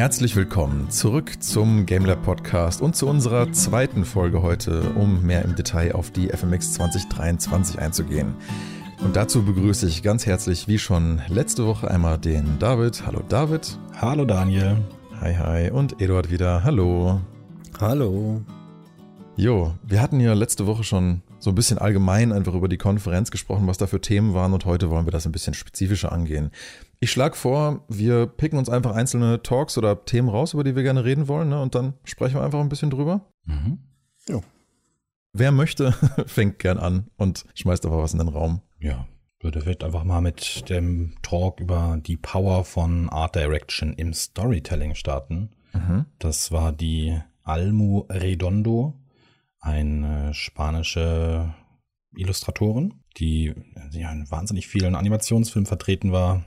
Herzlich willkommen zurück zum GameLab Podcast und zu unserer zweiten Folge heute, um mehr im Detail auf die FMX 2023 einzugehen. Und dazu begrüße ich ganz herzlich, wie schon letzte Woche, einmal den David. Hallo David. Hallo Daniel. Hi, hi. Und Eduard wieder. Hallo. Hallo. Jo, wir hatten ja letzte Woche schon so ein bisschen allgemein einfach über die Konferenz gesprochen, was da für Themen waren und heute wollen wir das ein bisschen spezifischer angehen. Ich schlage vor, wir picken uns einfach einzelne Talks oder Themen raus, über die wir gerne reden wollen, ne? und dann sprechen wir einfach ein bisschen drüber. Mhm. Jo. Wer möchte, fängt gern an und schmeißt einfach was in den Raum. Ja, würde vielleicht einfach mal mit dem Talk über die Power von Art Direction im Storytelling starten. Mhm. Das war die Almu Redondo, eine spanische Illustratorin, die ja, in wahnsinnig vielen Animationsfilmen vertreten war.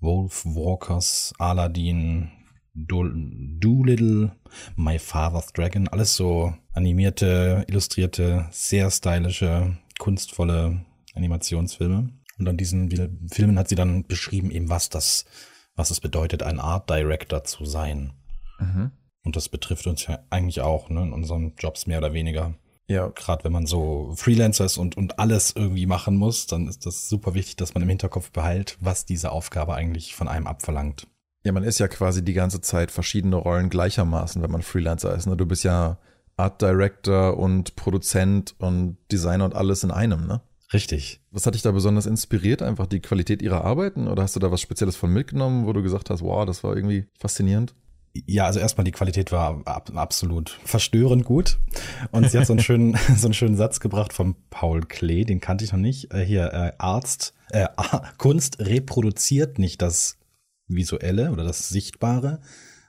Wolf Walkers, Aladdin, Doolittle, My Father's Dragon, alles so animierte, illustrierte, sehr stylische, kunstvolle Animationsfilme. Und an diesen Filmen hat sie dann beschrieben, eben was das, was es bedeutet, ein Art Director zu sein. Mhm. Und das betrifft uns ja eigentlich auch, ne, in unseren Jobs mehr oder weniger. Ja. Gerade wenn man so Freelancer ist und, und alles irgendwie machen muss, dann ist das super wichtig, dass man im Hinterkopf behält, was diese Aufgabe eigentlich von einem abverlangt. Ja, man ist ja quasi die ganze Zeit verschiedene Rollen gleichermaßen, wenn man Freelancer ist. Ne? Du bist ja Art Director und Produzent und Designer und alles in einem, ne? Richtig. Was hat dich da besonders inspiriert? Einfach die Qualität ihrer Arbeiten? Oder hast du da was Spezielles von mitgenommen, wo du gesagt hast, wow, das war irgendwie faszinierend? Ja, also erstmal die Qualität war ab, absolut verstörend gut. Und sie hat so einen schönen, so einen schönen Satz gebracht von Paul Klee, den kannte ich noch nicht. Äh, hier, äh, Arzt, äh, Kunst reproduziert nicht das Visuelle oder das Sichtbare,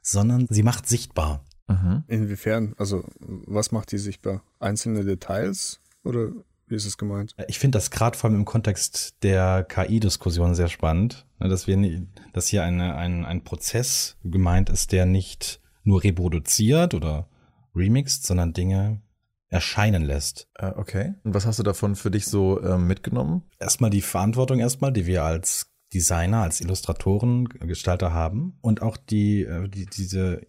sondern sie macht sichtbar. Mhm. Inwiefern? Also, was macht die sichtbar? Einzelne Details oder wie ist es gemeint? Ich finde das gerade vor allem im Kontext der KI-Diskussion sehr spannend, ne, dass wir, dass hier eine, ein, ein Prozess gemeint ist, der nicht nur reproduziert oder remixt, sondern Dinge erscheinen lässt. Äh, okay. Und was hast du davon für dich so äh, mitgenommen? Erstmal die Verantwortung erstmal, die wir als Designer, als Illustratoren, Gestalter haben und auch die, äh, die diese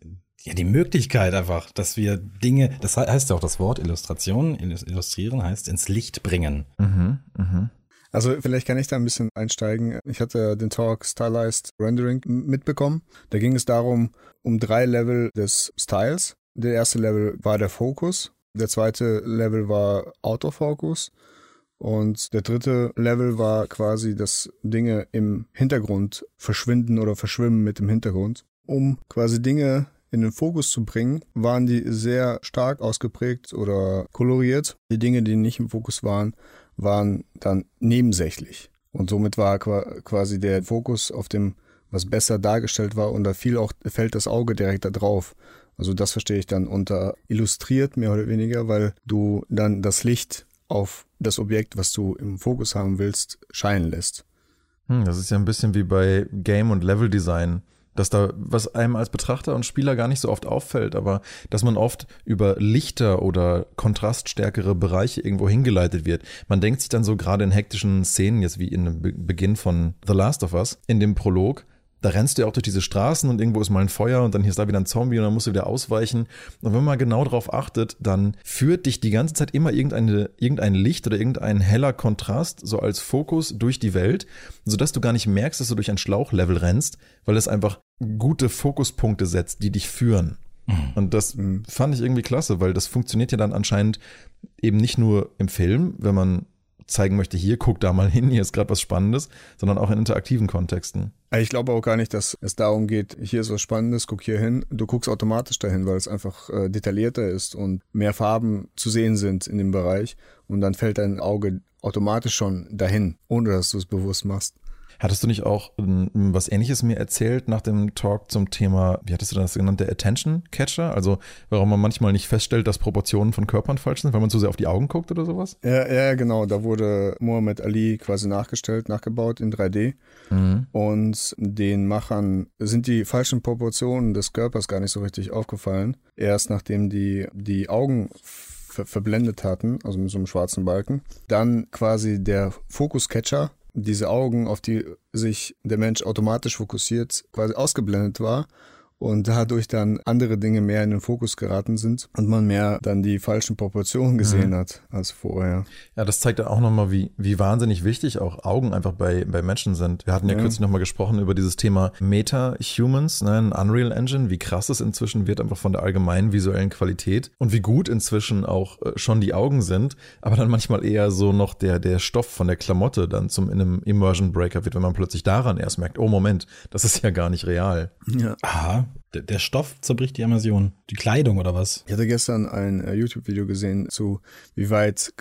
ja, die Möglichkeit einfach, dass wir Dinge, das heißt ja auch das Wort Illustration, illustrieren heißt ins Licht bringen. Mhm, mh. Also vielleicht kann ich da ein bisschen einsteigen. Ich hatte den Talk Stylized Rendering mitbekommen. Da ging es darum, um drei Level des Styles. Der erste Level war der Fokus. Der zweite Level war Autofocus. Und der dritte Level war quasi, dass Dinge im Hintergrund verschwinden oder verschwimmen mit dem Hintergrund. Um quasi Dinge in den Fokus zu bringen, waren die sehr stark ausgeprägt oder koloriert. Die Dinge, die nicht im Fokus waren, waren dann nebensächlich. Und somit war quasi der Fokus auf dem, was besser dargestellt war und da fiel auch, fällt das Auge direkt da drauf. Also das verstehe ich dann unter illustriert mehr oder weniger, weil du dann das Licht auf das Objekt, was du im Fokus haben willst, scheinen lässt. Hm, das ist ja ein bisschen wie bei Game- und Level-Design dass da, was einem als Betrachter und Spieler gar nicht so oft auffällt, aber dass man oft über lichter oder kontraststärkere Bereiche irgendwo hingeleitet wird. Man denkt sich dann so gerade in hektischen Szenen, jetzt wie in dem Beginn von The Last of Us, in dem Prolog, da rennst du ja auch durch diese Straßen und irgendwo ist mal ein Feuer und dann hier ist da wieder ein Zombie und dann musst du wieder ausweichen. Und wenn man genau darauf achtet, dann führt dich die ganze Zeit immer irgendeine, irgendein Licht oder irgendein heller Kontrast so als Fokus durch die Welt, sodass du gar nicht merkst, dass du durch ein Schlauchlevel rennst, weil es einfach gute Fokuspunkte setzt, die dich führen. Mhm. Und das mhm. fand ich irgendwie klasse, weil das funktioniert ja dann anscheinend eben nicht nur im Film, wenn man zeigen möchte, hier guck da mal hin, hier ist gerade was Spannendes, sondern auch in interaktiven Kontexten. Ich glaube auch gar nicht, dass es darum geht, hier ist was Spannendes, guck hier hin. Du guckst automatisch dahin, weil es einfach äh, detaillierter ist und mehr Farben zu sehen sind in dem Bereich und dann fällt dein Auge automatisch schon dahin, ohne dass du es bewusst machst. Hattest du nicht auch ähm, was ähnliches mir erzählt nach dem Talk zum Thema, wie hattest du das genannt, der Attention Catcher? Also warum man manchmal nicht feststellt, dass Proportionen von Körpern falsch sind, weil man zu sehr auf die Augen guckt oder sowas? Ja, ja genau. Da wurde Muhammad Ali quasi nachgestellt, nachgebaut in 3D. Mhm. Und den Machern sind die falschen Proportionen des Körpers gar nicht so richtig aufgefallen. Erst nachdem die die Augen verblendet hatten, also mit so einem schwarzen Balken. Dann quasi der Fokus-Catcher diese Augen, auf die sich der Mensch automatisch fokussiert, quasi ausgeblendet war und dadurch dann andere Dinge mehr in den Fokus geraten sind und man mehr dann die falschen Proportionen gesehen mhm. hat als vorher. Ja, das zeigt ja auch nochmal, wie, wie wahnsinnig wichtig auch Augen einfach bei, bei Menschen sind. Wir hatten ja, ja. kürzlich nochmal gesprochen über dieses Thema Meta-Humans, ne, ein Unreal Engine, wie krass es inzwischen wird, einfach von der allgemeinen visuellen Qualität und wie gut inzwischen auch äh, schon die Augen sind, aber dann manchmal eher so noch der, der Stoff von der Klamotte dann zum in einem Immersion Breaker wird, wenn man plötzlich daran erst merkt, oh Moment, das ist ja gar nicht real. Ja. Aha, der, der Stoff zerbricht die Immersion. Die Kleidung oder was? Ich hatte gestern ein äh, YouTube-Video gesehen zu, wie weit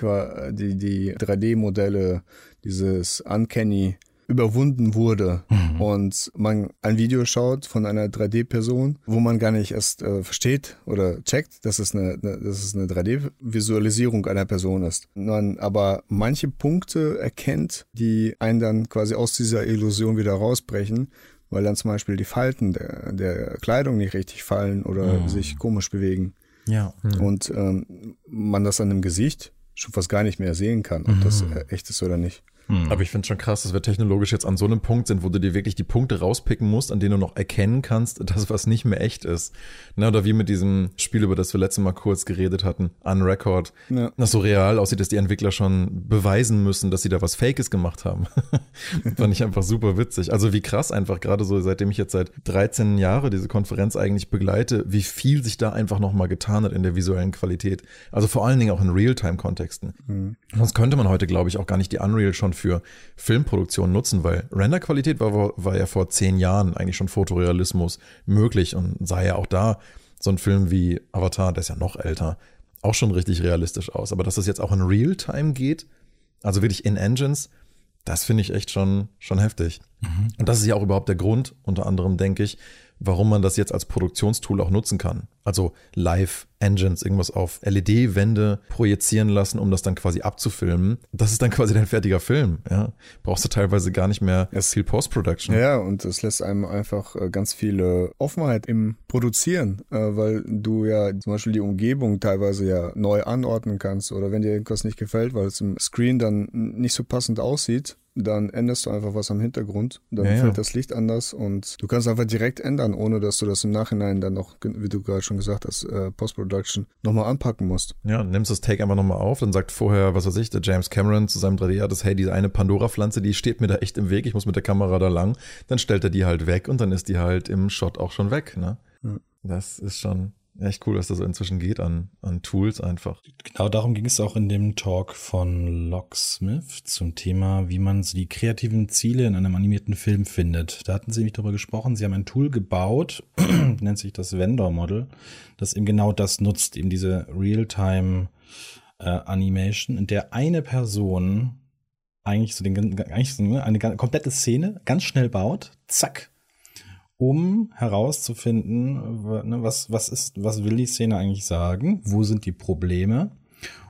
die, die 3D-Modelle, dieses Uncanny überwunden wurde mhm. und man ein Video schaut von einer 3D-Person, wo man gar nicht erst äh, versteht oder checkt, dass es eine, eine dass es eine 3D-Visualisierung einer Person ist. Man aber manche Punkte erkennt, die einen dann quasi aus dieser Illusion wieder rausbrechen, weil dann zum Beispiel die Falten der, der Kleidung nicht richtig fallen oder mhm. sich komisch bewegen. Ja. Mhm. Und ähm, man das an dem Gesicht schon fast gar nicht mehr sehen kann, ob das mhm. echt ist oder nicht. Hm. Aber ich finde schon krass, dass wir technologisch jetzt an so einem Punkt sind, wo du dir wirklich die Punkte rauspicken musst, an denen du noch erkennen kannst, dass was nicht mehr echt ist. Ne, oder wie mit diesem Spiel, über das wir letztes Mal kurz geredet hatten, Unrecord, ja. das so real aussieht, dass die Entwickler schon beweisen müssen, dass sie da was Fakes gemacht haben. Fand ich einfach super witzig. Also wie krass einfach, gerade so seitdem ich jetzt seit 13 Jahren diese Konferenz eigentlich begleite, wie viel sich da einfach nochmal getan hat in der visuellen Qualität. Also vor allen Dingen auch in Realtime-Kontexten. Mhm. Sonst könnte man heute, glaube ich, auch gar nicht die Unreal schon für Filmproduktion nutzen, weil Renderqualität war, war ja vor zehn Jahren eigentlich schon Fotorealismus möglich und sah ja auch da so ein Film wie Avatar, der ist ja noch älter, auch schon richtig realistisch aus. Aber dass das jetzt auch in Realtime geht, also wirklich in Engines, das finde ich echt schon, schon heftig. Mhm. Und das ist ja auch überhaupt der Grund, unter anderem denke ich, warum man das jetzt als Produktionstool auch nutzen kann. Also Live-Engines, irgendwas auf LED-Wände projizieren lassen, um das dann quasi abzufilmen. Das ist dann quasi dein fertiger Film. Ja? Brauchst du teilweise gar nicht mehr erst viel Post-Production. Ja, und es lässt einem einfach äh, ganz viele Offenheit im Produzieren, äh, weil du ja zum Beispiel die Umgebung teilweise ja neu anordnen kannst oder wenn dir irgendwas nicht gefällt, weil es im Screen dann nicht so passend aussieht, dann änderst du einfach was am Hintergrund, dann ja, fällt ja. das Licht anders und du kannst einfach direkt ändern, ohne dass du das im Nachhinein dann noch, wie du gerade schon gesagt hast, äh, Post-Production nochmal anpacken musst. Ja, nimmst das Take einfach nochmal auf, dann sagt vorher, was weiß ich, der James Cameron zu seinem 3D-Artist, hey, diese eine Pandora-Pflanze, die steht mir da echt im Weg, ich muss mit der Kamera da lang, dann stellt er die halt weg und dann ist die halt im Shot auch schon weg, ne? Ja. Das ist schon, echt cool, dass das inzwischen geht an, an Tools einfach. Genau darum ging es auch in dem Talk von Locksmith zum Thema, wie man die kreativen Ziele in einem animierten Film findet. Da hatten sie nämlich darüber gesprochen, sie haben ein Tool gebaut, nennt sich das Vendor Model, das eben genau das nutzt, eben diese Realtime äh, Animation, in der eine Person eigentlich so den eigentlich so eine komplette Szene ganz schnell baut, zack, um herauszufinden, ne, was, was ist, was will die Szene eigentlich sagen, wo sind die Probleme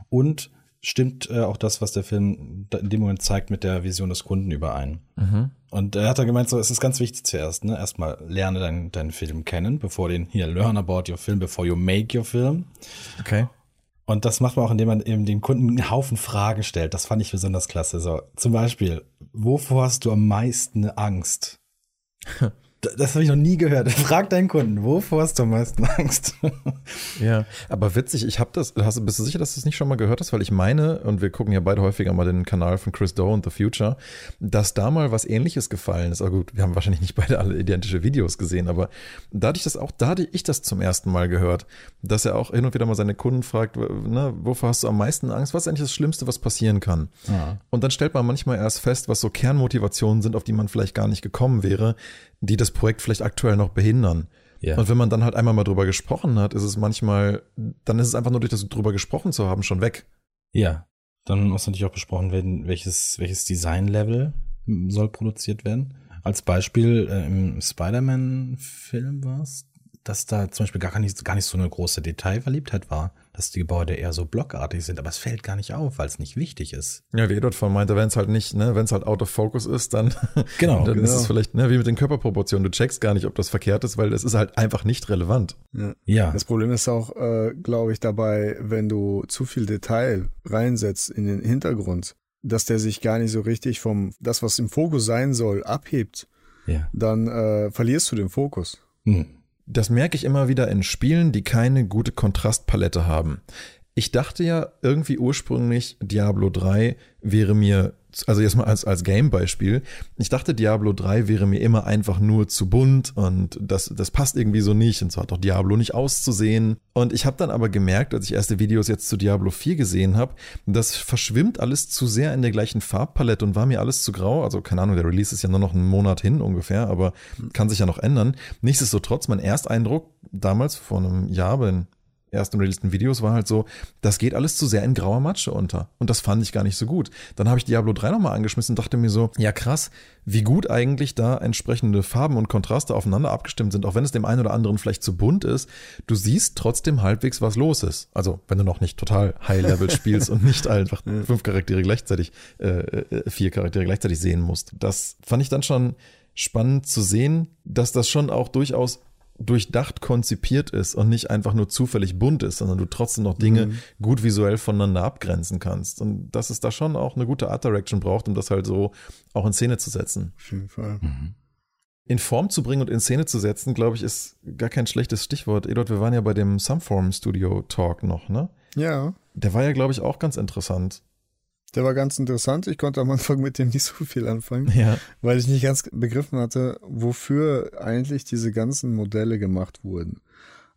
und stimmt äh, auch das, was der Film in dem Moment zeigt, mit der Vision des Kunden überein. Mhm. Und er hat da gemeint, so, es ist ganz wichtig zuerst, ne, erstmal lerne deinen, deinen Film kennen, bevor den, hier, learn about your film before you make your film. Okay. Und das macht man auch, indem man eben dem Kunden einen Haufen Fragen stellt. Das fand ich besonders klasse. So, zum Beispiel, wovor hast du am meisten Angst? Das habe ich noch nie gehört. Frag deinen Kunden, wovor hast du am meisten Angst? ja, aber witzig, ich habe das, hast, bist du sicher, dass du das nicht schon mal gehört hast? Weil ich meine, und wir gucken ja beide häufiger mal den Kanal von Chris Doe und The Future, dass da mal was ähnliches gefallen ist. Aber gut, wir haben wahrscheinlich nicht beide alle identische Videos gesehen, aber da hatte ich das auch, da hatte ich das zum ersten Mal gehört, dass er auch hin und wieder mal seine Kunden fragt, ne, wovor hast du am meisten Angst? Was ist eigentlich das Schlimmste, was passieren kann? Ja. Und dann stellt man manchmal erst fest, was so Kernmotivationen sind, auf die man vielleicht gar nicht gekommen wäre, die das Projekt vielleicht aktuell noch behindern. Ja. Und wenn man dann halt einmal mal drüber gesprochen hat, ist es manchmal, dann ist es einfach nur durch das drüber gesprochen zu haben schon weg. Ja. Dann muss natürlich auch besprochen werden, welches, welches Design-Level soll produziert werden. Als Beispiel äh, im Spider-Man-Film war es, dass da zum Beispiel gar nicht, gar nicht so eine große Detailverliebtheit war dass die Gebäude eher so blockartig sind, aber es fällt gar nicht auf, weil es nicht wichtig ist. Ja, wie Edward von meinte, wenn es halt nicht, ne, wenn es halt out of focus ist, dann, genau, dann genau. ist es vielleicht, ne, wie mit den Körperproportionen. Du checkst gar nicht, ob das verkehrt ist, weil es ist halt einfach nicht relevant. Ja. ja. Das Problem ist auch, äh, glaube ich, dabei, wenn du zu viel Detail reinsetzt in den Hintergrund, dass der sich gar nicht so richtig vom, das, was im Fokus sein soll, abhebt, ja. dann äh, verlierst du den Fokus. Hm. Das merke ich immer wieder in Spielen, die keine gute Kontrastpalette haben. Ich dachte ja irgendwie ursprünglich, Diablo 3 wäre mir also jetzt mal als, als Game-Beispiel, ich dachte, Diablo 3 wäre mir immer einfach nur zu bunt und das, das passt irgendwie so nicht und so hat doch Diablo nicht auszusehen. Und ich habe dann aber gemerkt, als ich erste Videos jetzt zu Diablo 4 gesehen habe, das verschwimmt alles zu sehr in der gleichen Farbpalette und war mir alles zu grau. Also keine Ahnung, der Release ist ja nur noch einen Monat hin ungefähr, aber kann sich ja noch ändern. Nichtsdestotrotz, mein Ersteindruck damals vor einem Jahr, bin ersten releaseden Videos war halt so, das geht alles zu sehr in grauer Matsche unter. Und das fand ich gar nicht so gut. Dann habe ich Diablo 3 nochmal angeschmissen und dachte mir so, ja krass, wie gut eigentlich da entsprechende Farben und Kontraste aufeinander abgestimmt sind, auch wenn es dem einen oder anderen vielleicht zu bunt ist. Du siehst trotzdem halbwegs, was los ist. Also, wenn du noch nicht total High-Level spielst und nicht einfach fünf Charaktere gleichzeitig, äh, äh, vier Charaktere gleichzeitig sehen musst. Das fand ich dann schon spannend zu sehen, dass das schon auch durchaus durchdacht konzipiert ist und nicht einfach nur zufällig bunt ist, sondern du trotzdem noch Dinge mhm. gut visuell voneinander abgrenzen kannst. Und dass es da schon auch eine gute Art Direction braucht, um das halt so auch in Szene zu setzen. Auf jeden Fall. Mhm. In Form zu bringen und in Szene zu setzen, glaube ich, ist gar kein schlechtes Stichwort. Eduard, wir waren ja bei dem Sumform Studio Talk noch, ne? Ja. Der war ja, glaube ich, auch ganz interessant. Der war ganz interessant. Ich konnte am Anfang mit dem nicht so viel anfangen, ja. weil ich nicht ganz begriffen hatte, wofür eigentlich diese ganzen Modelle gemacht wurden.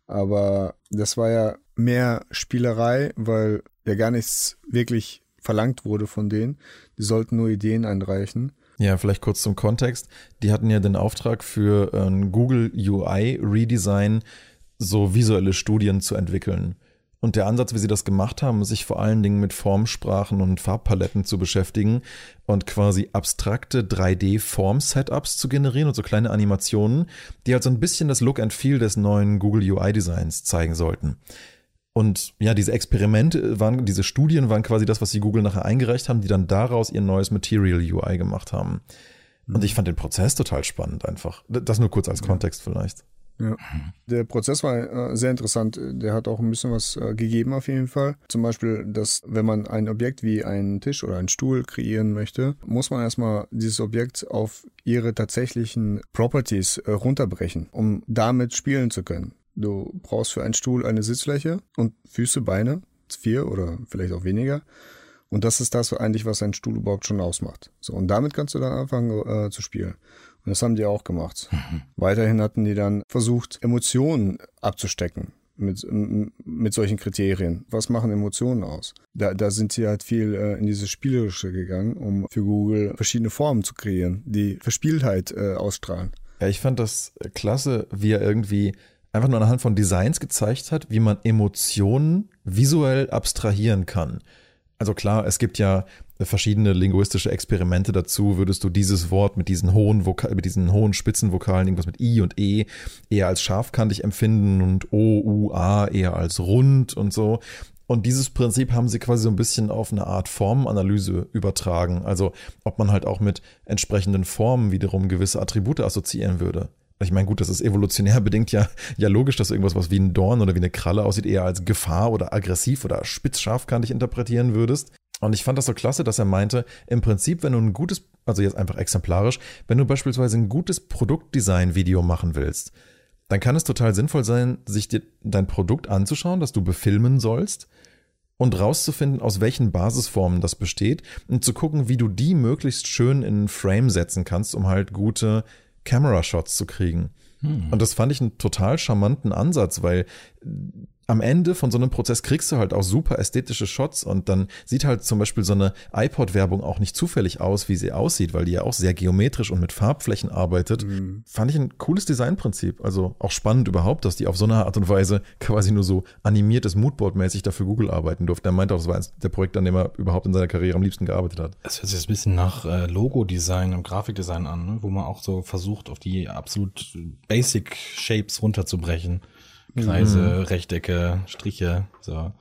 Aber das war ja mehr Spielerei, weil ja gar nichts wirklich verlangt wurde von denen. Die sollten nur Ideen einreichen. Ja, vielleicht kurz zum Kontext. Die hatten ja den Auftrag für ein Google UI Redesign so visuelle Studien zu entwickeln. Und der Ansatz, wie sie das gemacht haben, sich vor allen Dingen mit Formsprachen und Farbpaletten zu beschäftigen und quasi abstrakte 3D-Form-Setups zu generieren und so kleine Animationen, die halt so ein bisschen das Look and Feel des neuen Google UI-Designs zeigen sollten. Und ja, diese Experimente waren, diese Studien waren quasi das, was sie Google nachher eingereicht haben, die dann daraus ihr neues Material UI gemacht haben. Und ich fand den Prozess total spannend einfach. Das nur kurz als Kontext vielleicht. Ja. Der Prozess war äh, sehr interessant. Der hat auch ein bisschen was äh, gegeben auf jeden Fall. Zum Beispiel, dass wenn man ein Objekt wie einen Tisch oder einen Stuhl kreieren möchte, muss man erstmal dieses Objekt auf ihre tatsächlichen Properties äh, runterbrechen, um damit spielen zu können. Du brauchst für einen Stuhl eine Sitzfläche und Füße, Beine, vier oder vielleicht auch weniger. Und das ist das eigentlich, was ein Stuhl überhaupt schon ausmacht. So, und damit kannst du dann anfangen äh, zu spielen. Und das haben die auch gemacht. Mhm. Weiterhin hatten die dann versucht, Emotionen abzustecken mit, mit solchen Kriterien. Was machen Emotionen aus? Da, da sind sie halt viel äh, in diese Spielerische gegangen, um für Google verschiedene Formen zu kreieren, die Verspieltheit äh, ausstrahlen. Ja, ich fand das klasse, wie er irgendwie einfach nur anhand von Designs gezeigt hat, wie man Emotionen visuell abstrahieren kann. Also klar, es gibt ja verschiedene linguistische Experimente dazu, würdest du dieses Wort mit diesen hohen Vokal, mit diesen hohen Spitzenvokalen, irgendwas mit I und E, eher als scharfkantig empfinden und O, U, A eher als rund und so. Und dieses Prinzip haben sie quasi so ein bisschen auf eine Art Formenanalyse übertragen. Also ob man halt auch mit entsprechenden Formen wiederum gewisse Attribute assoziieren würde. Ich meine, gut, das ist evolutionär bedingt ja, ja logisch, dass irgendwas, was wie ein Dorn oder wie eine Kralle aussieht, eher als Gefahr oder aggressiv oder spitzscharfkantig interpretieren würdest. Und ich fand das so klasse, dass er meinte, im Prinzip, wenn du ein gutes, also jetzt einfach exemplarisch, wenn du beispielsweise ein gutes Produktdesign-Video machen willst, dann kann es total sinnvoll sein, sich dir dein Produkt anzuschauen, das du befilmen sollst und rauszufinden, aus welchen Basisformen das besteht und zu gucken, wie du die möglichst schön in einen Frame setzen kannst, um halt gute Camera-Shots zu kriegen. Hm. Und das fand ich einen total charmanten Ansatz, weil am Ende von so einem Prozess kriegst du halt auch super ästhetische Shots und dann sieht halt zum Beispiel so eine iPod-Werbung auch nicht zufällig aus, wie sie aussieht, weil die ja auch sehr geometrisch und mit Farbflächen arbeitet. Mhm. Fand ich ein cooles Designprinzip. Also auch spannend überhaupt, dass die auf so eine Art und Weise quasi nur so animiertes Moodboard-mäßig dafür Google arbeiten durfte. Er meinte auch, das war eins der Projekte, an dem er überhaupt in seiner Karriere am liebsten gearbeitet hat. Das hört sich jetzt ein bisschen nach äh, Logo-Design und Grafikdesign an, ne? wo man auch so versucht, auf die absolut Basic Shapes runterzubrechen. Kreise, mhm. Rechtecke, Striche, so.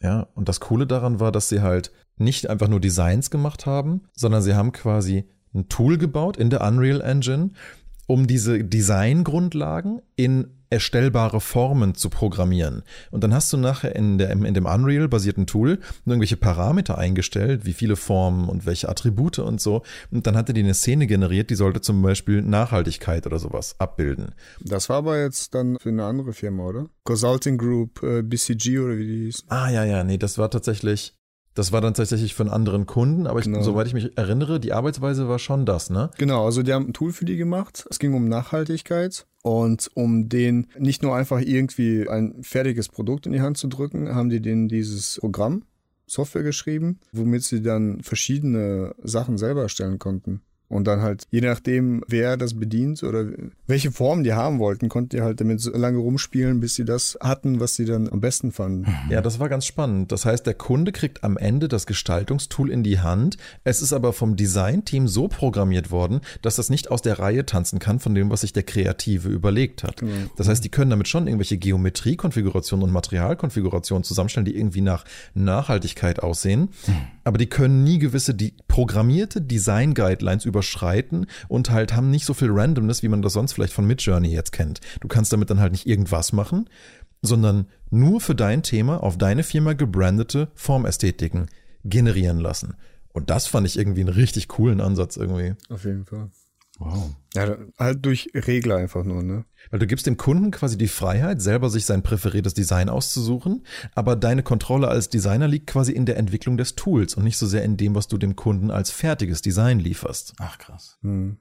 Ja, und das Coole daran war, dass sie halt nicht einfach nur Designs gemacht haben, sondern sie haben quasi ein Tool gebaut in der Unreal Engine, um diese Designgrundlagen in erstellbare Formen zu programmieren. Und dann hast du nachher in, der, in dem Unreal-basierten Tool irgendwelche Parameter eingestellt, wie viele Formen und welche Attribute und so. Und dann hatte die eine Szene generiert, die sollte zum Beispiel Nachhaltigkeit oder sowas abbilden. Das war aber jetzt dann für eine andere Firma, oder? Consulting Group, äh, BCG oder wie die hieß. Ah, ja, ja, nee, das war tatsächlich das war dann tatsächlich für einen anderen Kunden, aber ich, genau. soweit ich mich erinnere, die Arbeitsweise war schon das, ne? Genau, also die haben ein Tool für die gemacht. Es ging um Nachhaltigkeit und um den nicht nur einfach irgendwie ein fertiges Produkt in die Hand zu drücken, haben die denen dieses Programm, Software geschrieben, womit sie dann verschiedene Sachen selber erstellen konnten. Und dann halt, je nachdem, wer das bedient oder welche Form die haben wollten, konnten die halt damit so lange rumspielen, bis sie das hatten, was sie dann am besten fanden. Ja, das war ganz spannend. Das heißt, der Kunde kriegt am Ende das Gestaltungstool in die Hand. Es ist aber vom Designteam so programmiert worden, dass das nicht aus der Reihe tanzen kann von dem, was sich der Kreative überlegt hat. Genau. Das heißt, die können damit schon irgendwelche Geometriekonfigurationen und Materialkonfigurationen zusammenstellen, die irgendwie nach Nachhaltigkeit aussehen. Hm. Aber die können nie gewisse die programmierte Design-Guidelines überschreiten und halt haben nicht so viel Randomness, wie man das sonst vielleicht von Midjourney jetzt kennt. Du kannst damit dann halt nicht irgendwas machen, sondern nur für dein Thema auf deine Firma gebrandete Formästhetiken generieren lassen. Und das fand ich irgendwie einen richtig coolen Ansatz irgendwie. Auf jeden Fall. Wow. Ja, halt durch Regler einfach nur, ne? Weil du gibst dem Kunden quasi die Freiheit, selber sich sein präferiertes Design auszusuchen, aber deine Kontrolle als Designer liegt quasi in der Entwicklung des Tools und nicht so sehr in dem, was du dem Kunden als fertiges Design lieferst. Ach krass. Hm.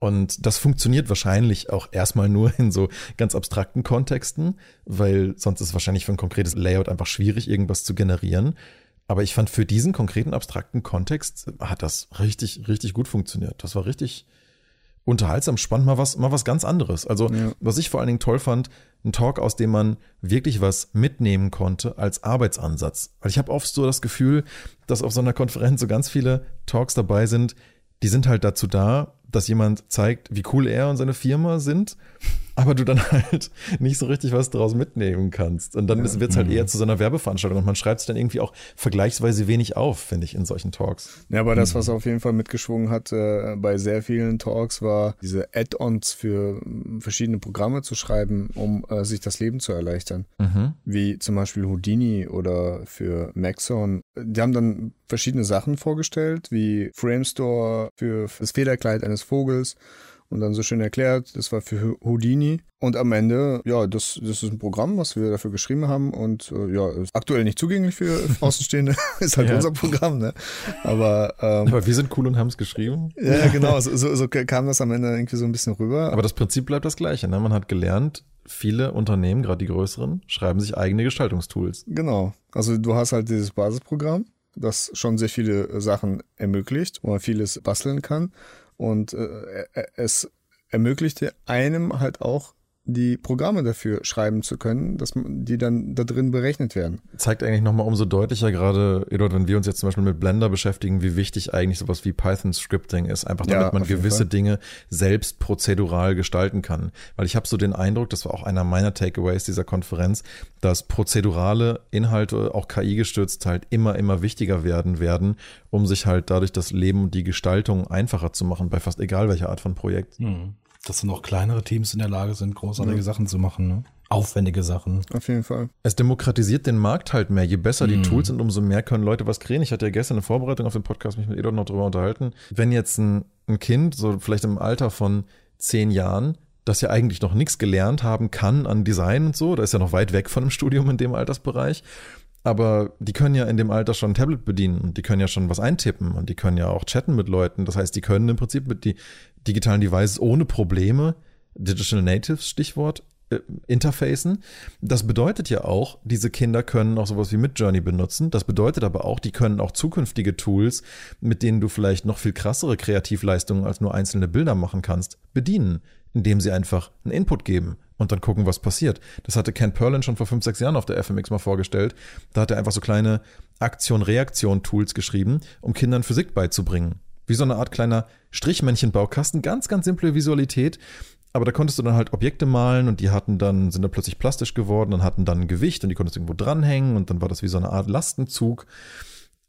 Und das funktioniert wahrscheinlich auch erstmal nur in so ganz abstrakten Kontexten, weil sonst ist es wahrscheinlich für ein konkretes Layout einfach schwierig, irgendwas zu generieren. Aber ich fand für diesen konkreten abstrakten Kontext hat das richtig, richtig gut funktioniert. Das war richtig, unterhaltsam, spannend, mal was, mal was ganz anderes. Also, ja. was ich vor allen Dingen toll fand, ein Talk, aus dem man wirklich was mitnehmen konnte als Arbeitsansatz. Weil ich habe oft so das Gefühl, dass auf so einer Konferenz so ganz viele Talks dabei sind, die sind halt dazu da, dass jemand zeigt, wie cool er und seine Firma sind, aber du dann halt nicht so richtig was daraus mitnehmen kannst. Und dann ja. wird es halt eher mhm. zu so einer Werbeveranstaltung und man schreibt es dann irgendwie auch vergleichsweise wenig auf, finde ich, in solchen Talks. Ja, aber das, mhm. was auf jeden Fall mitgeschwungen hat äh, bei sehr vielen Talks, war diese Add-ons für äh, verschiedene Programme zu schreiben, um äh, sich das Leben zu erleichtern. Mhm. Wie zum Beispiel Houdini oder für Maxon. Die haben dann verschiedene Sachen vorgestellt, wie Framestore für das Federkleid eines Vogels und dann so schön erklärt, das war für Houdini. Und am Ende, ja, das, das ist ein Programm, was wir dafür geschrieben haben und äh, ja, ist aktuell nicht zugänglich für Außenstehende, ist halt ja. unser Programm, ne? Aber, ähm, Aber wir sind cool und haben es geschrieben. Ja, genau, so, so, so kam das am Ende irgendwie so ein bisschen rüber. Aber das Prinzip bleibt das gleiche, ne? Man hat gelernt, viele Unternehmen, gerade die größeren, schreiben sich eigene Gestaltungstools. Genau. Also du hast halt dieses Basisprogramm, das schon sehr viele Sachen ermöglicht, wo man vieles basteln kann. Und äh, es ermöglichte einem halt auch die Programme dafür schreiben zu können, dass die dann da drin berechnet werden. Zeigt eigentlich nochmal umso deutlicher gerade, Eduard, wenn wir uns jetzt zum Beispiel mit Blender beschäftigen, wie wichtig eigentlich sowas wie Python Scripting ist, einfach damit ja, man gewisse Dinge selbst prozedural gestalten kann. Weil ich habe so den Eindruck, das war auch einer meiner Takeaways dieser Konferenz, dass prozedurale Inhalte, auch KI gestützt, halt immer, immer wichtiger werden werden, um sich halt dadurch das Leben und die Gestaltung einfacher zu machen, bei fast egal welcher Art von Projekt. Mhm dass dann auch kleinere Teams in der Lage sind, großartige ja. Sachen zu machen. Ne? Aufwendige Sachen. Auf jeden Fall. Es demokratisiert den Markt halt mehr. Je besser die mm. Tools sind, umso mehr können Leute was kreieren. Ich hatte ja gestern eine Vorbereitung auf den Podcast mich mit Edon noch drüber unterhalten. Wenn jetzt ein, ein Kind, so vielleicht im Alter von zehn Jahren, das ja eigentlich noch nichts gelernt haben kann an Design und so, da ist ja noch weit weg von dem Studium in dem Altersbereich, aber die können ja in dem Alter schon ein Tablet bedienen und die können ja schon was eintippen und die können ja auch chatten mit Leuten. Das heißt, die können im Prinzip mit die digitalen Devices ohne Probleme, Digital Natives Stichwort, äh, interfacen. Das bedeutet ja auch, diese Kinder können auch sowas wie Midjourney benutzen. Das bedeutet aber auch, die können auch zukünftige Tools, mit denen du vielleicht noch viel krassere Kreativleistungen als nur einzelne Bilder machen kannst, bedienen, indem sie einfach einen Input geben und dann gucken, was passiert. Das hatte Ken Perlin schon vor fünf, sechs Jahren auf der FMX mal vorgestellt. Da hat er einfach so kleine Aktion-Reaktion-Tools geschrieben, um Kindern Physik beizubringen. Wie so eine Art kleiner Strichmännchen-Baukasten, ganz, ganz simple Visualität. Aber da konntest du dann halt Objekte malen und die hatten dann, sind dann plötzlich plastisch geworden und hatten dann ein Gewicht und die konntest irgendwo dranhängen und dann war das wie so eine Art Lastenzug.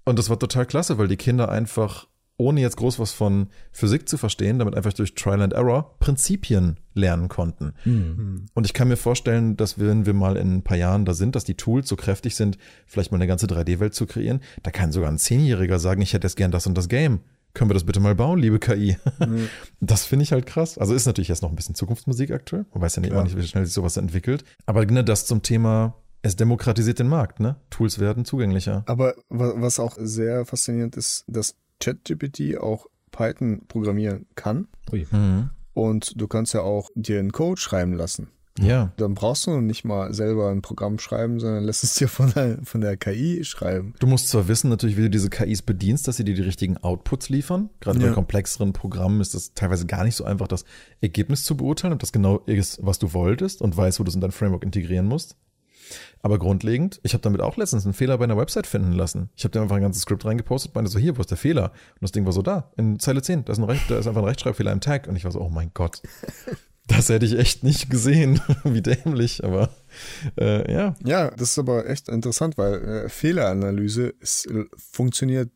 Und das war total klasse, weil die Kinder einfach ohne jetzt groß was von Physik zu verstehen, damit einfach durch Trial and Error Prinzipien lernen konnten. Mhm. Und ich kann mir vorstellen, dass wenn wir mal in ein paar Jahren da sind, dass die Tools so kräftig sind, vielleicht mal eine ganze 3D-Welt zu kreieren, da kann sogar ein Zehnjähriger sagen, ich hätte jetzt gern das und das Game. Können wir das bitte mal bauen, liebe KI? Mhm. Das finde ich halt krass. Also ist natürlich jetzt noch ein bisschen Zukunftsmusik aktuell. Man weiß ja nicht, ja. nicht wie schnell sich sowas entwickelt. Aber ne, das zum Thema es demokratisiert den Markt, ne? Tools werden zugänglicher. Aber was auch sehr faszinierend ist, dass ChatGPT auch Python programmieren kann. Mhm. Und du kannst ja auch dir einen Code schreiben lassen. Ja. Dann brauchst du nicht mal selber ein Programm schreiben, sondern lässt es dir von der, von der KI schreiben. Du musst zwar wissen, natürlich, wie du diese KIs bedienst, dass sie dir die richtigen Outputs liefern. Gerade ja. bei komplexeren Programmen ist es teilweise gar nicht so einfach, das Ergebnis zu beurteilen, ob das genau ist, was du wolltest und weißt, wo du es in dein Framework integrieren musst. Aber grundlegend, ich habe damit auch letztens einen Fehler bei einer Website finden lassen. Ich habe da einfach ein ganzes Skript reingepostet, meinte so, hier, wo ist der Fehler? Und das Ding war so da, in Zeile 10, da ist, ein Recht, da ist einfach ein Rechtschreibfehler im Tag. Und ich war so, oh mein Gott. Das hätte ich echt nicht gesehen, wie dämlich, aber äh, ja. Ja, das ist aber echt interessant, weil äh, Fehleranalyse ist, äh, funktioniert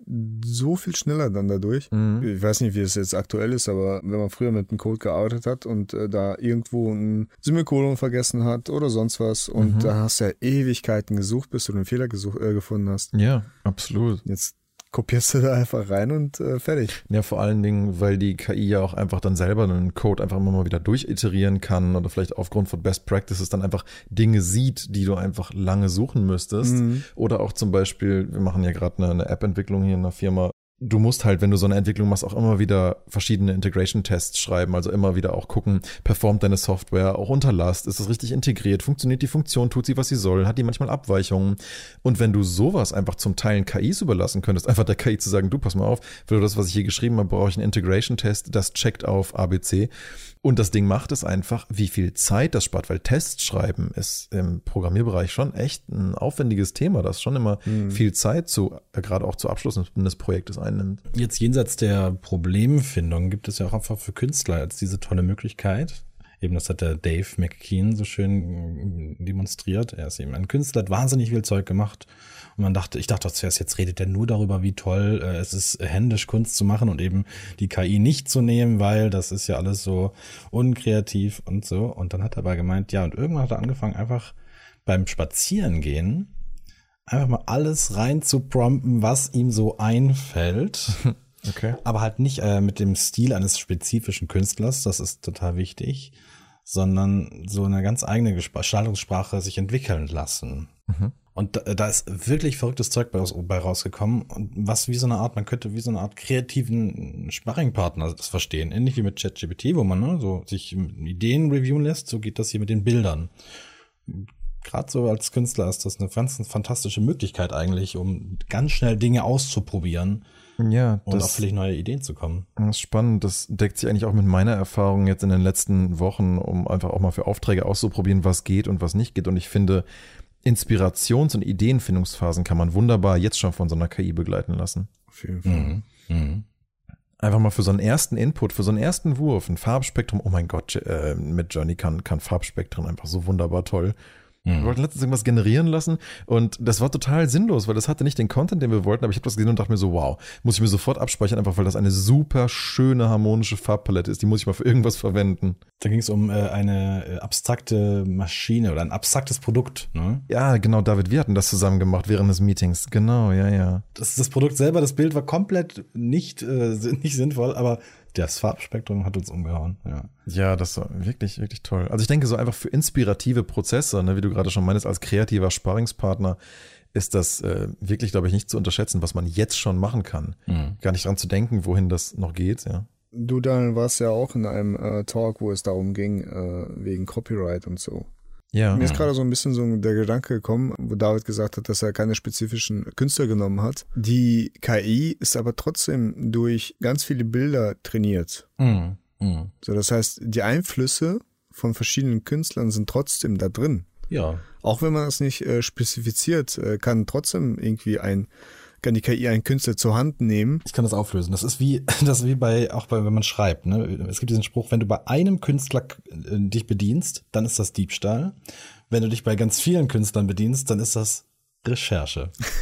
so viel schneller dann dadurch. Mhm. Ich weiß nicht, wie es jetzt aktuell ist, aber wenn man früher mit einem Code gearbeitet hat und äh, da irgendwo ein Semikolon vergessen hat oder sonst was und mhm. da hast du ja Ewigkeiten gesucht, bis du den Fehler gesucht, äh, gefunden hast. Ja, absolut. Jetzt kopierst du da einfach rein und äh, fertig. Ja, vor allen Dingen, weil die KI ja auch einfach dann selber einen Code einfach immer mal wieder durchiterieren kann oder vielleicht aufgrund von Best Practices dann einfach Dinge sieht, die du einfach lange suchen müsstest. Mhm. Oder auch zum Beispiel, wir machen ja gerade eine, eine App-Entwicklung hier in der Firma, du musst halt, wenn du so eine Entwicklung machst, auch immer wieder verschiedene Integration-Tests schreiben, also immer wieder auch gucken, performt deine Software auch unter Last, ist es richtig integriert, funktioniert die Funktion, tut sie, was sie soll, hat die manchmal Abweichungen. Und wenn du sowas einfach zum Teilen KIs überlassen könntest, einfach der KI zu sagen, du pass mal auf, für das, was ich hier geschrieben habe, brauche ich einen Integration-Test, das checkt auf ABC und das Ding macht es einfach, wie viel Zeit das spart, weil Tests schreiben ist im Programmierbereich schon echt ein aufwendiges Thema, das schon immer mhm. viel Zeit zu, äh, gerade auch zu Abschluss eines Projektes einnimmt. Jetzt jenseits der Problemfindung gibt es ja auch einfach für Künstler jetzt diese tolle Möglichkeit, Eben, das hat der Dave McKean so schön äh, demonstriert. Er ist eben ein Künstler, hat wahnsinnig viel Zeug gemacht. Und man dachte, ich dachte zuerst, jetzt redet er nur darüber, wie toll äh, es ist, händisch Kunst zu machen und eben die KI nicht zu nehmen, weil das ist ja alles so unkreativ und so. Und dann hat er aber gemeint, ja, und irgendwann hat er angefangen, einfach beim Spazierengehen einfach mal alles rein zu prompten, was ihm so einfällt. Okay. Aber halt nicht äh, mit dem Stil eines spezifischen Künstlers, das ist total wichtig, sondern so eine ganz eigene Gestaltungssprache sich entwickeln lassen. Mhm. Und da, da, ist wirklich verrücktes Zeug bei, bei, rausgekommen. Und was wie so eine Art, man könnte wie so eine Art kreativen Sparringpartner das verstehen. Ähnlich wie mit ChatGPT, wo man ne, so sich Ideen reviewen lässt, so geht das hier mit den Bildern. Gerade so als Künstler ist das eine ganz fantastische Möglichkeit eigentlich, um ganz schnell Dinge auszuprobieren ja, und auf vielleicht neue Ideen zu kommen. Das ist spannend. Das deckt sich eigentlich auch mit meiner Erfahrung jetzt in den letzten Wochen, um einfach auch mal für Aufträge auszuprobieren, was geht und was nicht geht. Und ich finde, Inspirations- und Ideenfindungsphasen kann man wunderbar jetzt schon von so einer KI begleiten lassen. Auf jeden Fall. Mhm. Mhm. Einfach mal für so einen ersten Input, für so einen ersten Wurf, ein Farbspektrum. Oh mein Gott, äh, mit Journey kann, kann Farbspektren einfach so wunderbar toll. Mhm. Wir wollten letztens irgendwas generieren lassen und das war total sinnlos, weil das hatte nicht den Content, den wir wollten, aber ich habe das gesehen und dachte mir so, wow, muss ich mir sofort abspeichern, einfach weil das eine super schöne harmonische Farbpalette ist, die muss ich mal für irgendwas verwenden. Da ging es um äh, eine äh, abstrakte Maschine oder ein abstraktes Produkt, ne? Ja, genau, David, wir hatten das zusammen gemacht während des Meetings. Genau, ja, ja. Das, das Produkt selber, das Bild war komplett nicht, äh, nicht sinnvoll, aber das Farbspektrum hat uns umgehauen, ja. Ja, das war wirklich, wirklich toll. Also ich denke so einfach für inspirative Prozesse, ne, wie du gerade schon meinst, als kreativer Sparringspartner ist das äh, wirklich, glaube ich, nicht zu unterschätzen, was man jetzt schon machen kann. Mhm. Gar nicht dran zu denken, wohin das noch geht, ja. Du, Daniel, warst ja auch in einem äh, Talk, wo es darum ging, äh, wegen Copyright und so. Ja. Mir ist gerade so ein bisschen so der Gedanke gekommen, wo David gesagt hat, dass er keine spezifischen Künstler genommen hat. Die KI ist aber trotzdem durch ganz viele Bilder trainiert. Mhm. Mhm. So, das heißt, die Einflüsse von verschiedenen Künstlern sind trotzdem da drin. Ja. Auch wenn man es nicht äh, spezifiziert, äh, kann trotzdem irgendwie ein kann die KI einen Künstler zur Hand nehmen. Ich kann das auflösen. Das ist wie, das ist wie bei, auch bei, wenn man schreibt, ne? Es gibt diesen Spruch, wenn du bei einem Künstler äh, dich bedienst, dann ist das Diebstahl. Wenn du dich bei ganz vielen Künstlern bedienst, dann ist das Recherche.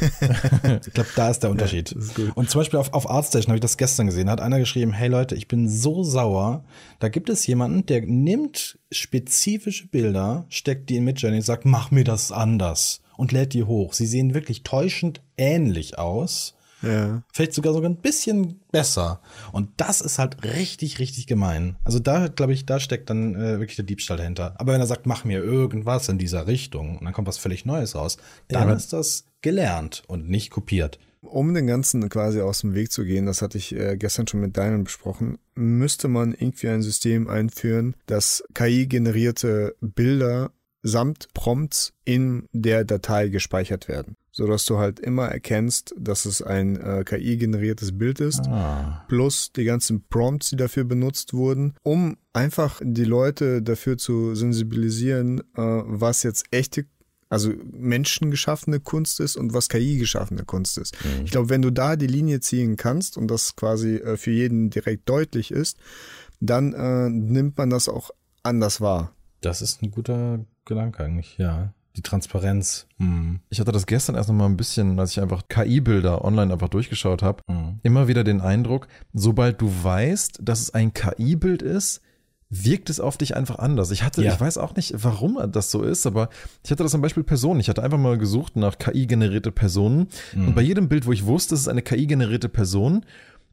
ich glaube, da ist der Unterschied. Ja, ist und zum Beispiel auf, auf Artstation habe ich das gestern gesehen, da hat einer geschrieben, hey Leute, ich bin so sauer. Da gibt es jemanden, der nimmt spezifische Bilder, steckt die in Midjourney und sagt, mach mir das anders und lädt die hoch. Sie sehen wirklich täuschend ähnlich aus Ja. Vielleicht sogar sogar ein bisschen besser. Und das ist halt richtig, richtig gemein. Also da, glaube ich, da steckt dann äh, wirklich der Diebstahl dahinter. Aber wenn er sagt, mach mir irgendwas in dieser Richtung und dann kommt was völlig Neues raus, dann Ja. ist das gelernt und nicht kopiert. Um den Ganzen quasi aus dem Weg zu gehen, das hatte ich äh, gestern schon mit Deinen besprochen, müsste man irgendwie ein System einführen, das KI-generierte Bilder samt Prompts in der Datei gespeichert werden, sodass du halt immer erkennst, dass es ein äh, KI-generiertes Bild ist, Ah. plus die ganzen Prompts, die dafür benutzt wurden, um einfach die Leute dafür zu sensibilisieren, äh, was jetzt echte, also menschengeschaffene Kunst ist und was KI-geschaffene Kunst ist. Ich glaube, wenn du da die Linie ziehen kannst und das quasi äh, für jeden direkt deutlich ist, dann äh, nimmt man das auch anders wahr. Das ist ein guter Gedanke eigentlich, ja. Die Transparenz. Hm. Ich hatte das gestern erst noch mal ein bisschen, als ich einfach KI-Bilder online einfach durchgeschaut habe, Hm. immer wieder den Eindruck, sobald du weißt, dass es ein KI-Bild ist, wirkt es auf dich einfach anders. Ich hatte, Ja. ich weiß auch nicht, warum das so ist, aber ich hatte das zum Beispiel Personen. Ich hatte einfach mal gesucht nach KI-generierte Personen und bei jedem Bild, wo ich wusste, es ist eine KI-generierte Person,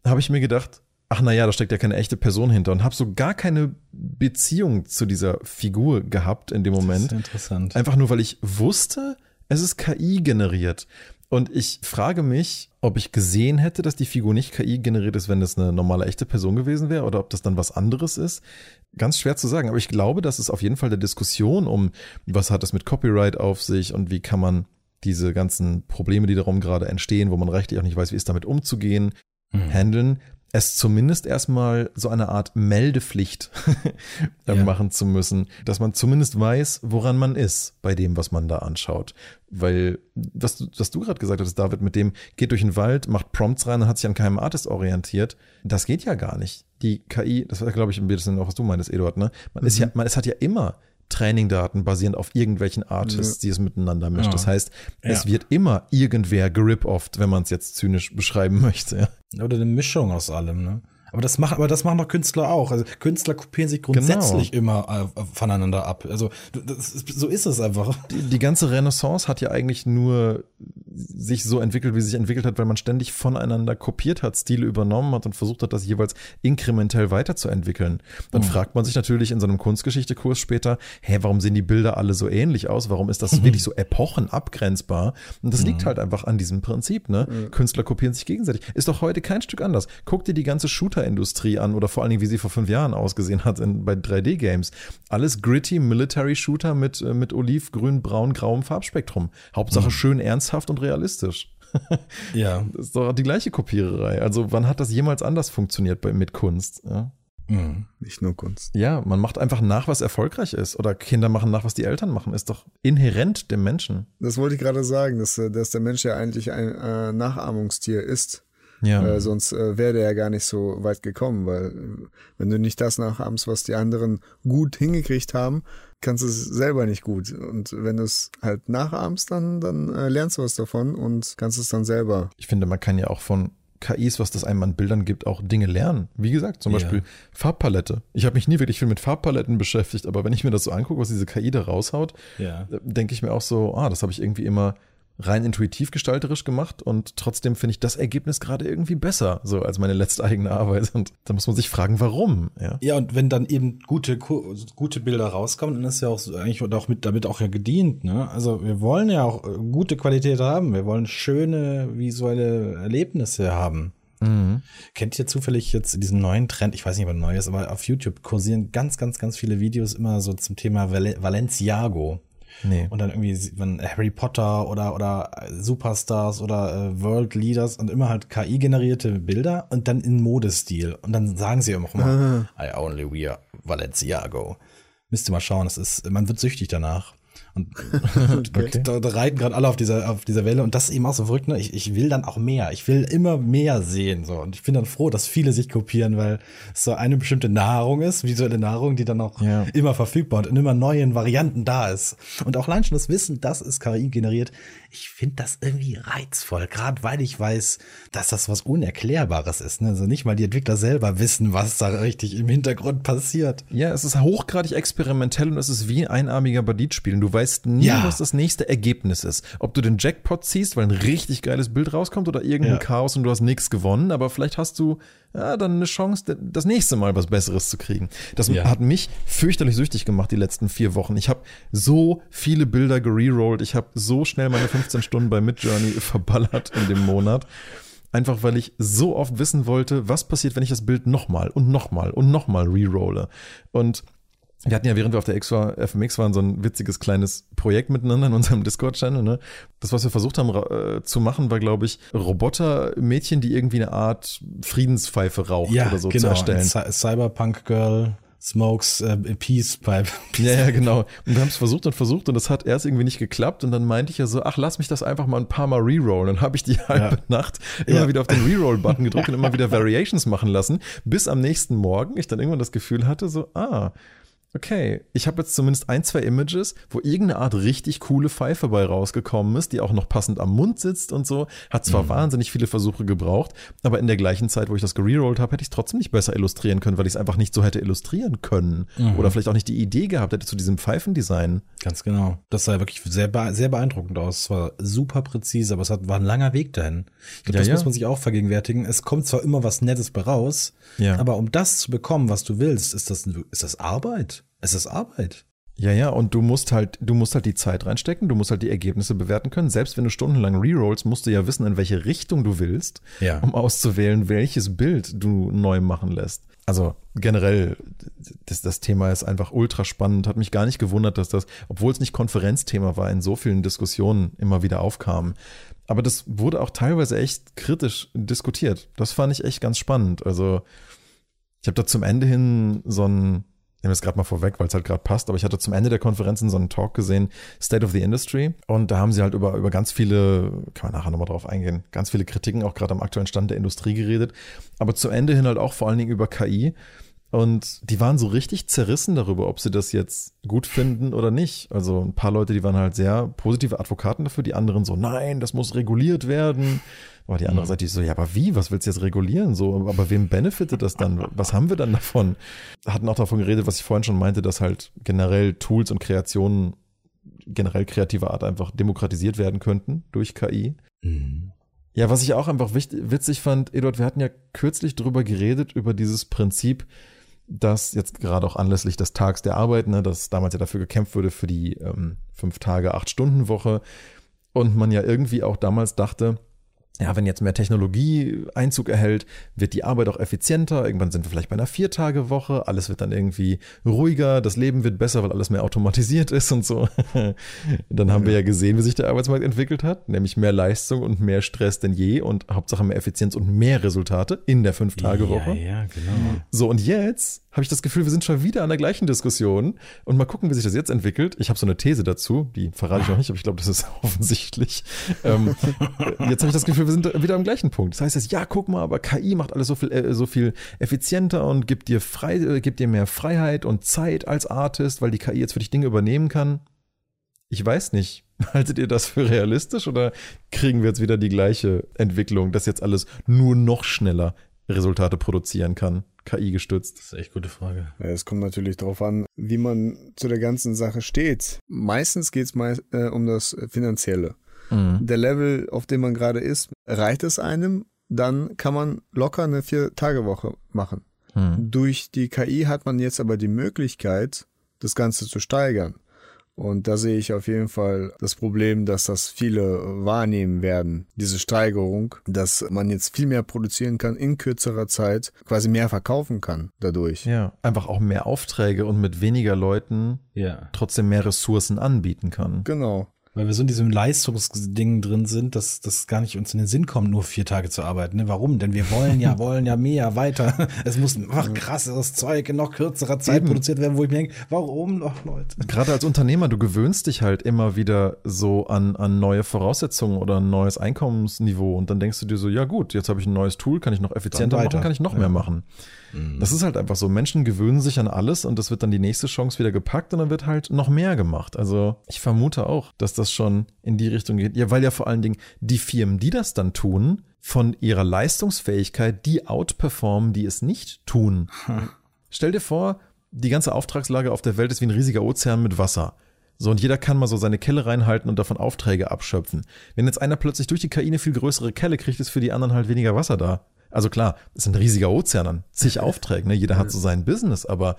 habe ich mir gedacht, ach na ja, da steckt ja keine echte Person hinter und habe so gar keine Beziehung zu dieser Figur gehabt in dem Moment. Das ist interessant. Einfach nur, weil ich wusste, es ist KI generiert. Und ich frage mich, ob ich gesehen hätte, dass die Figur nicht KI generiert ist, wenn es eine normale echte Person gewesen wäre oder ob das dann was anderes ist. Ganz schwer zu sagen. Aber ich glaube, dass es auf jeden Fall der Diskussion um, was hat es mit Copyright auf sich und wie kann man diese ganzen Probleme, die darum gerade entstehen, wo man rechtlich auch nicht weiß, wie es damit umzugehen, Hm. handeln, es zumindest erstmal so eine Art Meldepflicht Ja. machen zu müssen, dass man zumindest weiß, woran man ist bei dem, was man da anschaut. Weil, was du, was du gerade gesagt hattest, David, mit dem geht durch den Wald, macht Prompts rein und hat sich an keinem Artist orientiert, das geht ja gar nicht. Die KI, das war, glaube ich, ein bisschen auch, was du meintest, Eduard, ne? Man ist ja, man, es hat ja immer Trainingdaten basierend auf irgendwelchen Artists, die es miteinander mischt. Ja. Das heißt, es Ja. wird immer irgendwer gerip-offt, wenn man es jetzt zynisch beschreiben möchte. Oder eine Mischung aus allem, ne? Aber das machen, aber das machen doch Künstler auch. Also Künstler kopieren sich grundsätzlich immer äh, voneinander ab. Also das so ist es einfach. Die, die ganze Renaissance hat ja eigentlich nur sich so entwickelt, wie sie sich entwickelt hat, weil man ständig voneinander kopiert hat, Stile übernommen hat und versucht hat, das jeweils inkrementell weiterzuentwickeln. Dann fragt man sich natürlich in so einem Kunstgeschichte-Kurs später, hä, warum sehen die Bilder alle so ähnlich aus? Warum ist das wirklich so epochenabgrenzbar? Und das liegt halt einfach an diesem Prinzip, ne? Künstler kopieren sich gegenseitig. Ist doch heute kein Stück anders. Guck dir die ganze Shooter-Industrie an oder vor allen Dingen, wie sie vor fünf Jahren ausgesehen hat in, bei 3D-Games. Alles gritty Military-Shooter mit, äh, mit oliv, grün, braun, grauem Farbspektrum. Hauptsache schön ernsthaft und realistisch. Ja. Das ist doch die gleiche Kopiererei. Also wann hat das jemals anders funktioniert bei, mit Kunst? Ja? Mhm. Nicht nur Kunst. ja, man macht einfach nach, was erfolgreich ist. Oder Kinder machen nach, was die Eltern machen. Ist doch inhärent dem Menschen. Das wollte ich gerade sagen, dass, äh, dass der Mensch ja eigentlich ein äh, Nachahmungstier ist. Ja. Äh, sonst äh, wäre der ja gar nicht so weit gekommen, weil äh, wenn du nicht das nachahmst, was die anderen gut hingekriegt haben, kannst du es selber nicht gut. Und wenn du es halt nachahmst, dann, dann äh, lernst du was davon und kannst es dann selber. Ich finde, man kann ja auch von KIs, was das einem an Bildern gibt, auch Dinge lernen. Wie gesagt, zum Ja. Beispiel Farbpalette. Ich habe mich nie wirklich viel mit Farbpaletten beschäftigt, aber wenn ich mir das so angucke, was diese KI da raushaut, Ja. äh, denke ich mir auch so, ah, das habe ich irgendwie immer rein intuitiv gestalterisch gemacht und trotzdem finde ich das Ergebnis gerade irgendwie besser, so als meine letzte eigene Arbeit. Und da muss man sich fragen, warum, ja. Ja, und wenn dann eben gute, gute Bilder rauskommen, dann ist ja auch so eigentlich und auch mit, damit auch ja gedient, ne? Also wir wollen ja auch äh, gute Qualität haben. Wir wollen schöne visuelle Erlebnisse haben. Mhm. Kennt ihr zufällig jetzt diesen neuen Trend? Ich weiß nicht, ob er neu ist, aber auf YouTube kursieren ganz, ganz, ganz viele Videos immer so zum Thema Val Valenciago. Nee. Und dann irgendwie sieht man Harry Potter oder, oder Superstars oder äh, World Leaders und immer halt KI-generierte Bilder und dann in Modestil. Und dann sagen sie auch immer, I only wear Valenciago. Müsst ihr mal schauen, das ist, man wird süchtig danach. Und, okay. da, da, reiten gerade alle auf dieser, auf dieser Welle und das ist eben auch so verrückt, ne? Ich, ich will dann auch mehr. Ich will immer mehr sehen. So. Und ich bin dann froh, dass viele sich kopieren, weil es so eine bestimmte Nahrung ist, visuelle Nahrung, die dann auch ja. immer verfügbar und in immer neuen Varianten da ist. Und auch allein schon das Wissen, das ist KI generiert, ich finde das irgendwie reizvoll, gerade weil ich weiß, dass das was Unerklärbares ist. Ne? Also nicht mal die Entwickler selber wissen, was da richtig im Hintergrund passiert. Ja, es ist hochgradig experimentell und es ist wie einarmiger Bandit spielen. Du weißt nie, ja. was das nächste Ergebnis ist. Ob du den Jackpot ziehst, weil ein richtig geiles Bild rauskommt oder irgendein ja. Chaos und du hast nichts gewonnen, aber vielleicht hast du ja, dann eine Chance, das nächste Mal was Besseres zu kriegen. Das ja. hat mich fürchterlich süchtig gemacht die letzten vier Wochen. Ich habe so viele Bilder gererollt. Ich habe so schnell meine 15 Stunden bei Midjourney verballert in dem Monat. Einfach weil ich so oft wissen wollte, was passiert, wenn ich das Bild nochmal und nochmal und nochmal rerolle. Und wir hatten ja, während wir auf der X war, FMX waren, so ein witziges kleines Projekt miteinander in unserem Discord-Channel. Ne? Das, was wir versucht haben äh, zu machen, war, glaube ich, Roboter-Mädchen, die irgendwie eine Art Friedenspfeife raucht ja, oder so genau. zu erstellen. Cyberpunk Girl smokes äh, Peace Pipe. Ja, ja, genau. Und wir haben es versucht und versucht und das hat erst irgendwie nicht geklappt und dann meinte ich ja so, ach, lass mich das einfach mal ein paar Mal rerollen. Und dann habe ich die halbe ja. Nacht immer ja. wieder auf den Reroll-Button gedrückt und immer wieder Variations machen lassen, bis am nächsten Morgen ich dann irgendwann das Gefühl hatte, so, ah, Okay, ich habe jetzt zumindest ein, zwei Images, wo irgendeine Art richtig coole Pfeife bei rausgekommen ist, die auch noch passend am Mund sitzt und so. Hat zwar mhm. wahnsinnig viele Versuche gebraucht, aber in der gleichen Zeit, wo ich das gerollt habe, hätte ich es trotzdem nicht besser illustrieren können, weil ich es einfach nicht so hätte illustrieren können. Mhm. Oder vielleicht auch nicht die Idee gehabt hätte zu diesem Pfeifendesign. Ganz genau. Das sah wirklich sehr, sehr beeindruckend aus. Es war super präzise, aber es war ein langer Weg dahin. Ich glaube, ja, das ja. muss man sich auch vergegenwärtigen. Es kommt zwar immer was Nettes bei raus, ja. aber um das zu bekommen, was du willst, ist das, ist das Arbeit. Es ist Arbeit. Ja, ja, und du musst halt, du musst halt die Zeit reinstecken, du musst halt die Ergebnisse bewerten können. Selbst wenn du stundenlang rerollst, musst du ja wissen, in welche Richtung du willst, ja. um auszuwählen, welches Bild du neu machen lässt. Also generell, das, das Thema ist einfach ultra spannend. Hat mich gar nicht gewundert, dass das, obwohl es nicht Konferenzthema war, in so vielen Diskussionen immer wieder aufkam. Aber das wurde auch teilweise echt kritisch diskutiert. Das fand ich echt ganz spannend. Also ich habe da zum Ende hin so ein nehme es gerade mal vorweg, weil es halt gerade passt, aber ich hatte zum Ende der Konferenzen so einen Talk gesehen, State of the Industry. Und da haben sie halt über, über ganz viele, kann man nachher nochmal drauf eingehen, ganz viele Kritiken auch gerade am aktuellen Stand der Industrie geredet. Aber zum Ende hin halt auch vor allen Dingen über KI. Und die waren so richtig zerrissen darüber, ob sie das jetzt gut finden oder nicht. Also ein paar Leute, die waren halt sehr positive Advokaten dafür, die anderen so, nein, das muss reguliert werden. Aber die andere mhm. Seite ist so, ja, aber wie? Was willst du jetzt regulieren? So, aber wem benefitet das dann? Was haben wir dann davon? Hatten auch davon geredet, was ich vorhin schon meinte, dass halt generell Tools und Kreationen generell kreativer Art einfach demokratisiert werden könnten durch KI. Mhm. Ja, was ich auch einfach wichtig, witzig fand, Eduard, wir hatten ja kürzlich drüber geredet, über dieses Prinzip, dass jetzt gerade auch anlässlich des Tags der Arbeit, ne, dass damals ja dafür gekämpft wurde für die ähm, fünf Tage, acht Stunden Woche und man ja irgendwie auch damals dachte, ja, wenn jetzt mehr Technologie Einzug erhält, wird die Arbeit auch effizienter. Irgendwann sind wir vielleicht bei einer Viertagewoche. Alles wird dann irgendwie ruhiger. Das Leben wird besser, weil alles mehr automatisiert ist und so. dann haben wir ja gesehen, wie sich der Arbeitsmarkt entwickelt hat. Nämlich mehr Leistung und mehr Stress denn je und Hauptsache mehr Effizienz und mehr Resultate in der Fünf-Tage-Woche. Ja, ja, genau. So, und jetzt habe ich das Gefühl, wir sind schon wieder an der gleichen Diskussion und mal gucken, wie sich das jetzt entwickelt. Ich habe so eine These dazu, die verrate ich noch nicht, aber ich glaube, das ist offensichtlich. Ähm, jetzt habe ich das Gefühl, wir sind wieder am gleichen Punkt. Das heißt jetzt, ja, guck mal, aber KI macht alles so viel, äh, so viel effizienter und gibt dir frei, äh, gibt dir mehr Freiheit und Zeit als Artist, weil die KI jetzt für dich Dinge übernehmen kann. Ich weiß nicht. Haltet ihr das für realistisch oder kriegen wir jetzt wieder die gleiche Entwicklung, dass jetzt alles nur noch schneller Resultate produzieren kann? KI gestützt? Das ist echt gute Frage. Ja, es kommt natürlich darauf an, wie man zu der ganzen Sache steht. Meistens geht es meist, äh, um das Finanzielle. Mhm. Der Level, auf dem man gerade ist, reicht es einem, dann kann man locker eine Vier-Tage-Woche machen. Mhm. Durch die KI hat man jetzt aber die Möglichkeit, das Ganze zu steigern. Und da sehe ich auf jeden Fall das Problem, dass das viele wahrnehmen werden, diese Steigerung, dass man jetzt viel mehr produzieren kann in kürzerer Zeit, quasi mehr verkaufen kann dadurch. Ja, einfach auch mehr Aufträge und mit weniger Leuten ja. trotzdem mehr Ressourcen anbieten kann. Genau. Weil wir so in diesem Leistungsding drin sind, dass das gar nicht uns in den Sinn kommt, nur vier Tage zu arbeiten. Ne? Warum? Denn wir wollen ja, wollen ja mehr, weiter. Es muss einfach krasseres Zeug in noch kürzerer Zeit Eben. produziert werden, wo ich mir denke, warum noch, Leute? Gerade als Unternehmer, du gewöhnst dich halt immer wieder so an, an neue Voraussetzungen oder ein neues Einkommensniveau und dann denkst du dir so, ja gut, jetzt habe ich ein neues Tool, kann ich noch effizienter machen, kann ich noch ja. mehr machen. Mhm. Das ist halt einfach so. Menschen gewöhnen sich an alles und das wird dann die nächste Chance wieder gepackt und dann wird halt noch mehr gemacht. Also ich vermute auch, dass das schon in die Richtung geht. Ja, weil ja vor allen Dingen die Firmen, die das dann tun, von ihrer Leistungsfähigkeit die outperformen, die es nicht tun. Hm. Stell dir vor, die ganze Auftragslage auf der Welt ist wie ein riesiger Ozean mit Wasser. So, und jeder kann mal so seine Kelle reinhalten und davon Aufträge abschöpfen. Wenn jetzt einer plötzlich durch die KI eine viel größere Kelle kriegt, ist für die anderen halt weniger Wasser da. Also klar, es ist ein riesiger Ozean an zig Aufträge, ne? Jeder hat so sein Business, aber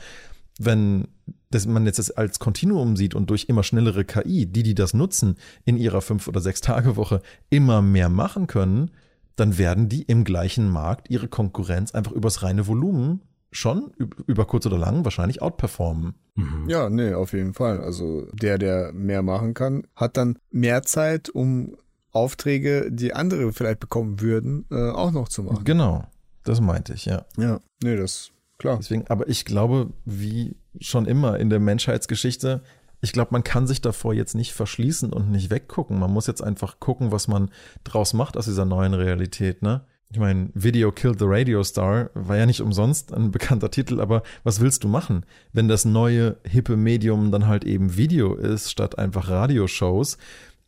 wenn das man jetzt das als Kontinuum sieht und durch immer schnellere KI, die, die das nutzen, in ihrer fünf oder sechs Tage Woche immer mehr machen können, dann werden die im gleichen Markt ihre Konkurrenz einfach übers reine Volumen schon über kurz oder lang wahrscheinlich outperformen. Mhm. Ja, nee, auf jeden Fall. Also der, der mehr machen kann, hat dann mehr Zeit, um Aufträge, die andere vielleicht bekommen würden, äh, auch noch zu machen. Genau, das meinte ich, ja. Ja, nee, das klar. Deswegen, aber ich glaube, wie schon immer in der Menschheitsgeschichte, ich glaube, man kann sich davor jetzt nicht verschließen und nicht weggucken. Man muss jetzt einfach gucken, was man draus macht aus dieser neuen Realität, ne? Ich meine, Video Killed the Radio Star war ja nicht umsonst ein bekannter Titel, aber was willst du machen, wenn das neue hippe Medium dann halt eben Video ist, statt einfach Radioshows?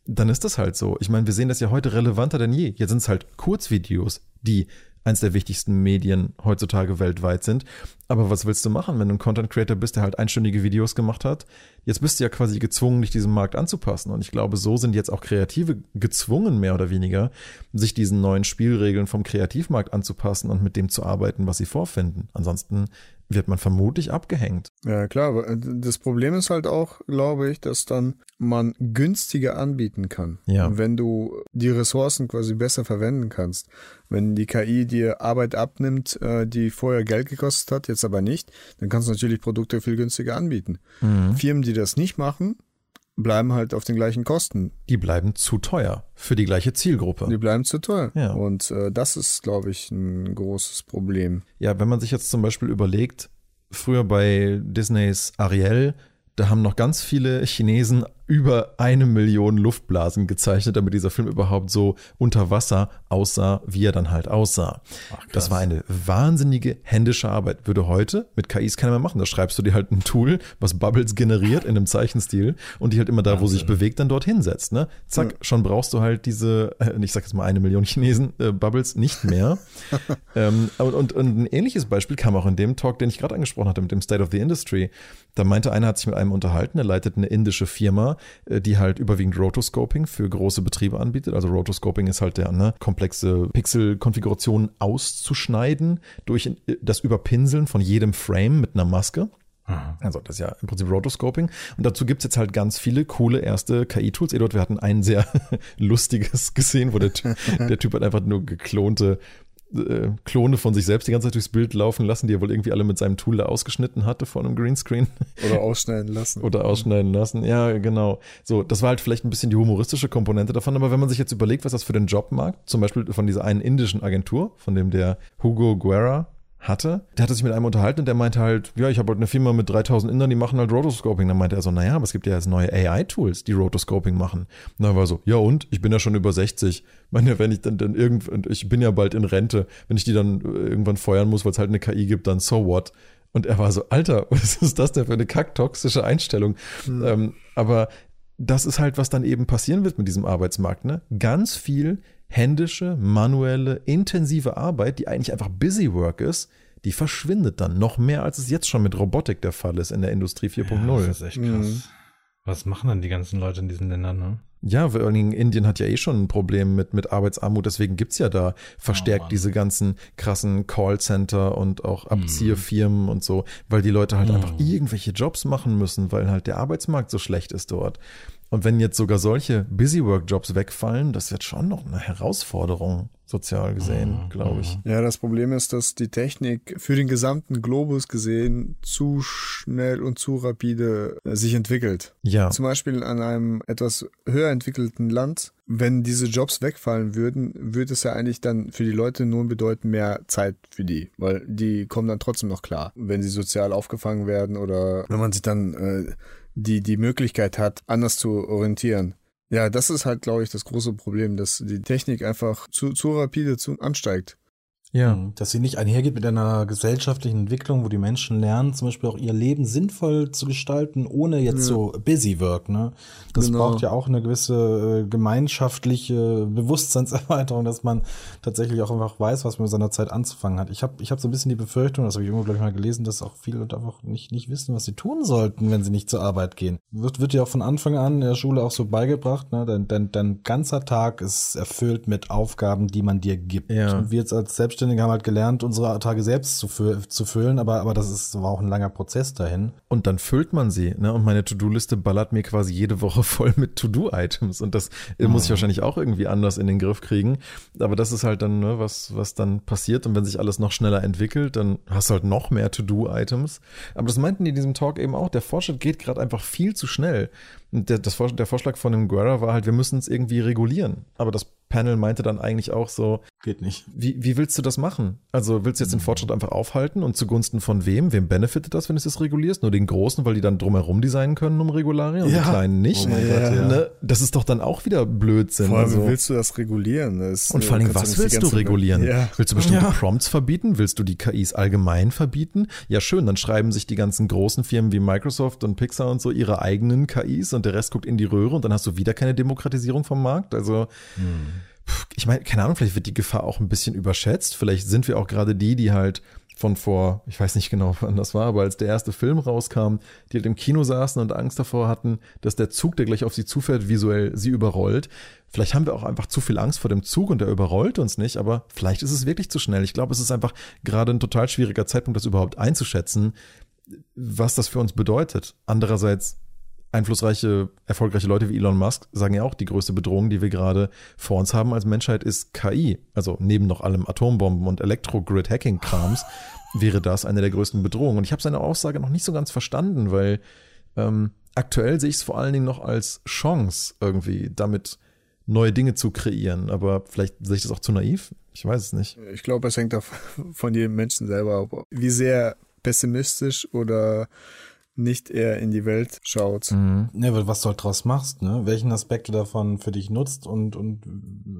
Dann ist das halt so. Ich meine, wir sehen das ja heute relevanter denn je. Jetzt sind es halt Kurzvideos, die eins der wichtigsten Medien heutzutage weltweit sind. Aber was willst du machen, wenn du ein Content Creator bist, der halt einstündige Videos gemacht hat? Jetzt bist du ja quasi gezwungen, dich diesem Markt anzupassen. Und ich glaube, so sind jetzt auch Kreative gezwungen, mehr oder weniger, sich diesen neuen Spielregeln vom Kreativmarkt anzupassen und mit dem zu arbeiten, was sie vorfinden. Ansonsten wird man vermutlich abgehängt. Ja, klar. Äh, das Problem ist halt auch, glaube ich, dass dann man günstiger anbieten kann. Ja. Wenn du die Ressourcen quasi besser verwenden kannst. Wenn die KI dir Arbeit abnimmt, äh, die vorher Geld gekostet hat, jetzt aber nicht, dann kannst du natürlich Produkte viel günstiger anbieten. Mhm. Firmen, die das nicht machen, bleiben halt auf den gleichen Kosten. Die bleiben zu teuer für die gleiche Zielgruppe. Die bleiben zu teuer. Ja. Und äh, das ist, glaube ich, ein großes Problem. Ja, wenn man sich jetzt zum Beispiel überlegt, früher bei Disneys Ariel, da haben noch ganz viele Chinesen über eine Million Luftblasen gezeichnet, damit dieser Film überhaupt so unter Wasser aussah, wie er dann halt aussah. Ach, das war eine wahnsinnige händische Arbeit. Würde heute mit KIs keiner mehr machen. Da schreibst du dir halt ein Tool, was Bubbles generiert in einem Zeichenstil und die halt immer da, Wahnsinn. wo sich bewegt, dann dorthin setzt. Ne? Zack, ja. schon brauchst du halt diese, äh, ich sag jetzt mal eine Million Chinesen äh, Bubbles nicht mehr. ähm, und, und, und ein ähnliches Beispiel kam auch in dem Talk, den ich gerade angesprochen hatte, mit dem State of the Industry. Da meinte einer, hat sich mit einem unterhalten, er leitet eine indische Firma, äh, die halt überwiegend Rotoscoping für große Betriebe anbietet. Also Rotoscoping ist halt der ne, komplexe Pixelkonfiguration auszuschneiden durch äh, das Überpinseln von jedem Frame mit einer Maske. Also das ist ja im Prinzip Rotoscoping. Und dazu gibt's jetzt halt ganz viele coole erste KI-Tools. Eduard, wir hatten ein sehr lustiges gesehen, wo der, der Typ hat einfach nur geklonte äh, Klone von sich selbst die ganze Zeit durchs Bild laufen lassen, die er wohl irgendwie alle mit seinem Tool da ausgeschnitten hatte vor einem Greenscreen. Oder ausschneiden lassen. Oder ausschneiden lassen, ja, genau. So, das war halt vielleicht ein bisschen die humoristische Komponente davon, aber wenn man sich jetzt überlegt, was das für den Jobmarkt, zum Beispiel von dieser einen indischen Agentur, von dem der Hugo Guerra hatte, der hatte sich mit einem unterhalten und der meinte halt, ja, ich habe halt eine Firma mit 3000 Indern, die machen halt Rotoscoping. Dann meinte er so, naja, aber es gibt ja jetzt neue AI-Tools, die Rotoscoping machen. Und dann war so, ja und? Ich bin ja schon über 60. Ich meine, wenn ich dann, dann irgendwann, ich bin ja bald in Rente, wenn ich die dann irgendwann feuern muss, weil es halt eine KI gibt, dann so what? Und er war so, Alter, was ist das denn für eine kacktoxische Einstellung? Mhm. Ähm, aber das ist halt, was dann eben passieren wird mit diesem Arbeitsmarkt. Ne? Ganz viel händische, manuelle, intensive Arbeit, die eigentlich einfach Busy Work ist, die verschwindet dann noch mehr, als es jetzt schon mit Robotik der Fall ist in der Industrie 4.0. Ja, das ist echt krass. Mhm. Was machen dann die ganzen Leute in diesen Ländern, ne? Ja, vor allen Dingen Indien hat ja eh schon ein Problem mit, mit Arbeitsarmut, deswegen gibt's ja da verstärkt oh, diese ganzen krassen Callcenter und auch mhm. Abzieherfirmen mm. und so, weil die Leute halt mm. einfach irgendwelche Jobs machen müssen, weil halt der Arbeitsmarkt so schlecht ist dort. Und wenn jetzt sogar solche Busy-Work-Jobs wegfallen, das ist jetzt schon noch eine Herausforderung, sozial gesehen, mhm. glaube ich. Ja, das Problem ist, dass die Technik für den gesamten Globus gesehen zu schnell und zu rapide äh, sich entwickelt. Ja. Zum Beispiel an einem etwas höher entwickelten Land, wenn diese Jobs wegfallen würden, würde es ja eigentlich dann für die Leute nur bedeuten, mehr Zeit für die, weil die kommen dann trotzdem noch klar, wenn sie sozial aufgefangen werden oder wenn man sich dann äh, die die Möglichkeit hat, anders zu orientieren. Ja, das ist halt, glaube ich, das große Problem, dass die Technik einfach zu, zu rapide zu, ansteigt. Ja. Mhm. Dass sie nicht einhergeht mit einer gesellschaftlichen Entwicklung, wo die Menschen lernen, zum Beispiel auch ihr Leben sinnvoll zu gestalten, ohne jetzt ja. so busy work, ne? Das genau. braucht ja auch eine gewisse äh, gemeinschaftliche Bewusstseinserweiterung, dass man tatsächlich auch einfach weiß, was man mit seiner Zeit anzufangen hat. Ich habe ich hab so ein bisschen die Befürchtung, das habe ich irgendwo, glaube ich, mal gelesen, dass auch viele einfach nicht, nicht wissen, was sie tun sollten, wenn sie nicht zur Arbeit gehen. Wird, wird ja auch von Anfang an in der Schule auch so beigebracht, ne? Dein, dein, dein ganzer Tag ist erfüllt mit Aufgaben, die man dir gibt. Ja. Und wir jetzt als Selbstständige Selbstständige haben halt gelernt, unsere Tage selbst zu, fü zu füllen, aber, aber das ist, war auch ein langer Prozess dahin. Und dann füllt man sie, ne? Und meine To-Do-Liste ballert mir quasi jede Woche voll mit To-Do-Items. Und das mhm. muss ich wahrscheinlich auch irgendwie anders in den Griff kriegen. Aber das ist halt dann, ne, was, was dann passiert. Und wenn sich alles noch schneller entwickelt, dann hast du halt noch mehr To-Do-Items. Aber das meinten die in diesem Talk eben auch, der Fortschritt geht gerade einfach viel zu schnell. Der, das, der Vorschlag von dem Guerra war halt, wir müssen es irgendwie regulieren. Aber das Panel meinte dann eigentlich auch so, geht nicht. Wie, wie willst du das machen? Also willst du jetzt den Fortschritt einfach aufhalten und zugunsten von wem? Wem benefitet das, wenn du es regulierst? Nur den Großen, weil die dann drumherum designen können um Regularien und ja. die Kleinen nicht? Oh ja. Gott, ja. Ne? Das ist doch dann auch wieder Blödsinn. Vor allem, also. willst du das regulieren? Das, und vor allem, was willst du regulieren? Willst du bestimmte Prompts verbieten? Willst du die KIs allgemein verbieten? Ja, schön, dann schreiben sich die ganzen großen Firmen wie Microsoft und Pixar und so ihre eigenen KIs und der Rest guckt in die Röhre und dann hast du wieder keine Demokratisierung vom Markt. Also hm ich meine, keine Ahnung, vielleicht wird die Gefahr auch ein bisschen überschätzt. Vielleicht sind wir auch gerade die, die halt von vor, ich weiß nicht genau, wann das war, aber als der erste Film rauskam, die halt im Kino saßen und Angst davor hatten, dass der Zug, der gleich auf sie zufährt, visuell sie überrollt. Vielleicht haben wir auch einfach zu viel Angst vor dem Zug und der überrollt uns nicht, aber vielleicht ist es wirklich zu schnell. Ich glaube, es ist einfach gerade ein total schwieriger Zeitpunkt, das überhaupt einzuschätzen, was das für uns bedeutet. Andererseits einflussreiche, erfolgreiche Leute wie Elon Musk sagen ja auch, die größte Bedrohung, die wir gerade vor uns haben als Menschheit, ist KI. Also neben noch allem Atombomben und Elektro-Grid-Hacking-Krams wäre das eine der größten Bedrohungen. Und ich habe seine Aussage noch nicht so ganz verstanden, weil ähm, aktuell sehe ich es vor allen Dingen noch als Chance, irgendwie damit neue Dinge zu kreieren. Aber vielleicht sehe ich das auch zu naiv. Ich weiß es nicht. Ich glaube, es hängt auch von jedem Menschen selber ab, wie sehr pessimistisch oder nicht eher in die Welt schaut. Mhm. Ja, was du halt draus machst, ne? Welchen Aspekt du davon für dich nutzt und, und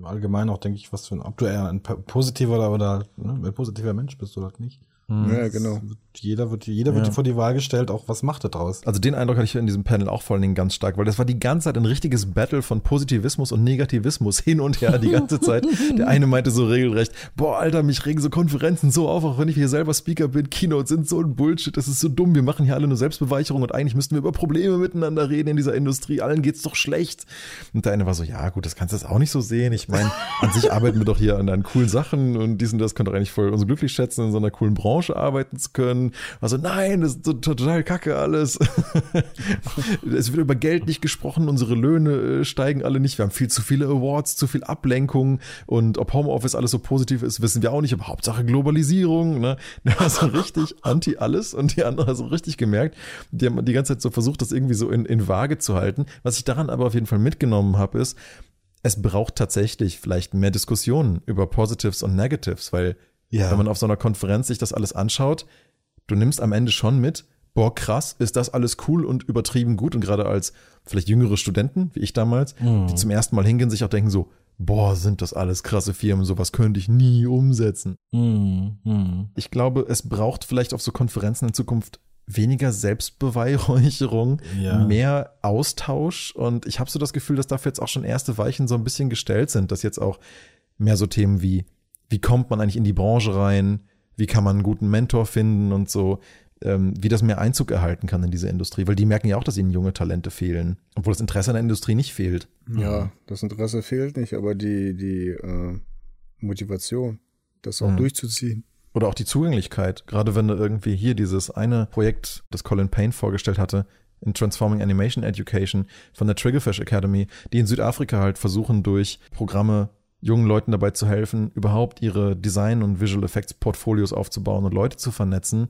allgemein auch, denke ich, was für ein, ob du eher ein positiver oder, oder ne, ein positiver Mensch bist oder nicht. Mhm. Ja, genau. Jeder wird, jeder wird ja. vor die Wahl gestellt, auch was macht er draus. Also den Eindruck hatte ich in diesem Panel auch vor allen Dingen ganz stark, weil das war die ganze Zeit ein richtiges Battle von Positivismus und Negativismus hin und her die ganze Zeit. Der eine meinte so regelrecht, boah, Alter, mich regen so Konferenzen so auf, auch wenn ich hier selber Speaker bin, Keynotes sind so ein Bullshit, das ist so dumm, wir machen hier alle nur Selbstbeweicherung und eigentlich müssten wir über Probleme miteinander reden in dieser Industrie, allen geht's doch schlecht. Und der eine war so, ja gut, das kannst du jetzt auch nicht so sehen. Ich meine, an sich arbeiten wir doch hier an, an coolen Sachen und diesen, das könnte doch eigentlich voll uns glücklich schätzen, in so einer coolen Branche arbeiten zu können. Also nein, das ist total kacke alles. es wird über Geld nicht gesprochen, unsere Löhne äh, steigen alle nicht. Wir haben viel zu viele Awards, zu viel Ablenkung und ob Homeoffice alles so positiv ist, wissen wir auch nicht. Aber Hauptsache Globalisierung. Ne? Der war so richtig anti alles und die anderen so richtig gemerkt. Die haben die ganze Zeit so versucht, das irgendwie so in, in Waage zu halten. Was ich daran aber auf jeden Fall mitgenommen habe, ist, es braucht tatsächlich vielleicht mehr Diskussionen über Positives und Negatives, weil ja. Wenn man auf so einer Konferenz sich das alles anschaut, du nimmst am Ende schon mit, boah, krass, ist das alles cool und übertrieben gut. Und gerade als vielleicht jüngere Studenten, wie ich damals, mhm. die zum ersten Mal hingehen, sich auch denken so, boah, sind das alles krasse Firmen, sowas könnte ich nie umsetzen. Mhm. Mhm. Ich glaube, es braucht vielleicht auf so Konferenzen in Zukunft weniger Selbstbeweihräucherung, ja. mehr Austausch. Und ich habe so das Gefühl, dass dafür jetzt auch schon erste Weichen so ein bisschen gestellt sind, dass jetzt auch mehr so Themen wie wie kommt man eigentlich in die Branche rein, wie kann man einen guten Mentor finden und so, ähm, wie das mehr Einzug erhalten kann in diese Industrie, weil die merken ja auch, dass ihnen junge Talente fehlen, obwohl das Interesse an der Industrie nicht fehlt. Ja, das Interesse fehlt nicht, aber die, die äh, Motivation, das auch mhm. durchzuziehen. Oder auch die Zugänglichkeit, gerade wenn du irgendwie hier dieses eine Projekt, das Colin Payne vorgestellt hatte, in Transforming Animation Education von der Triggerfish Academy, die in Südafrika halt versuchen, durch Programme jungen Leuten dabei zu helfen, überhaupt ihre Design- und Visual Effects Portfolios aufzubauen und Leute zu vernetzen,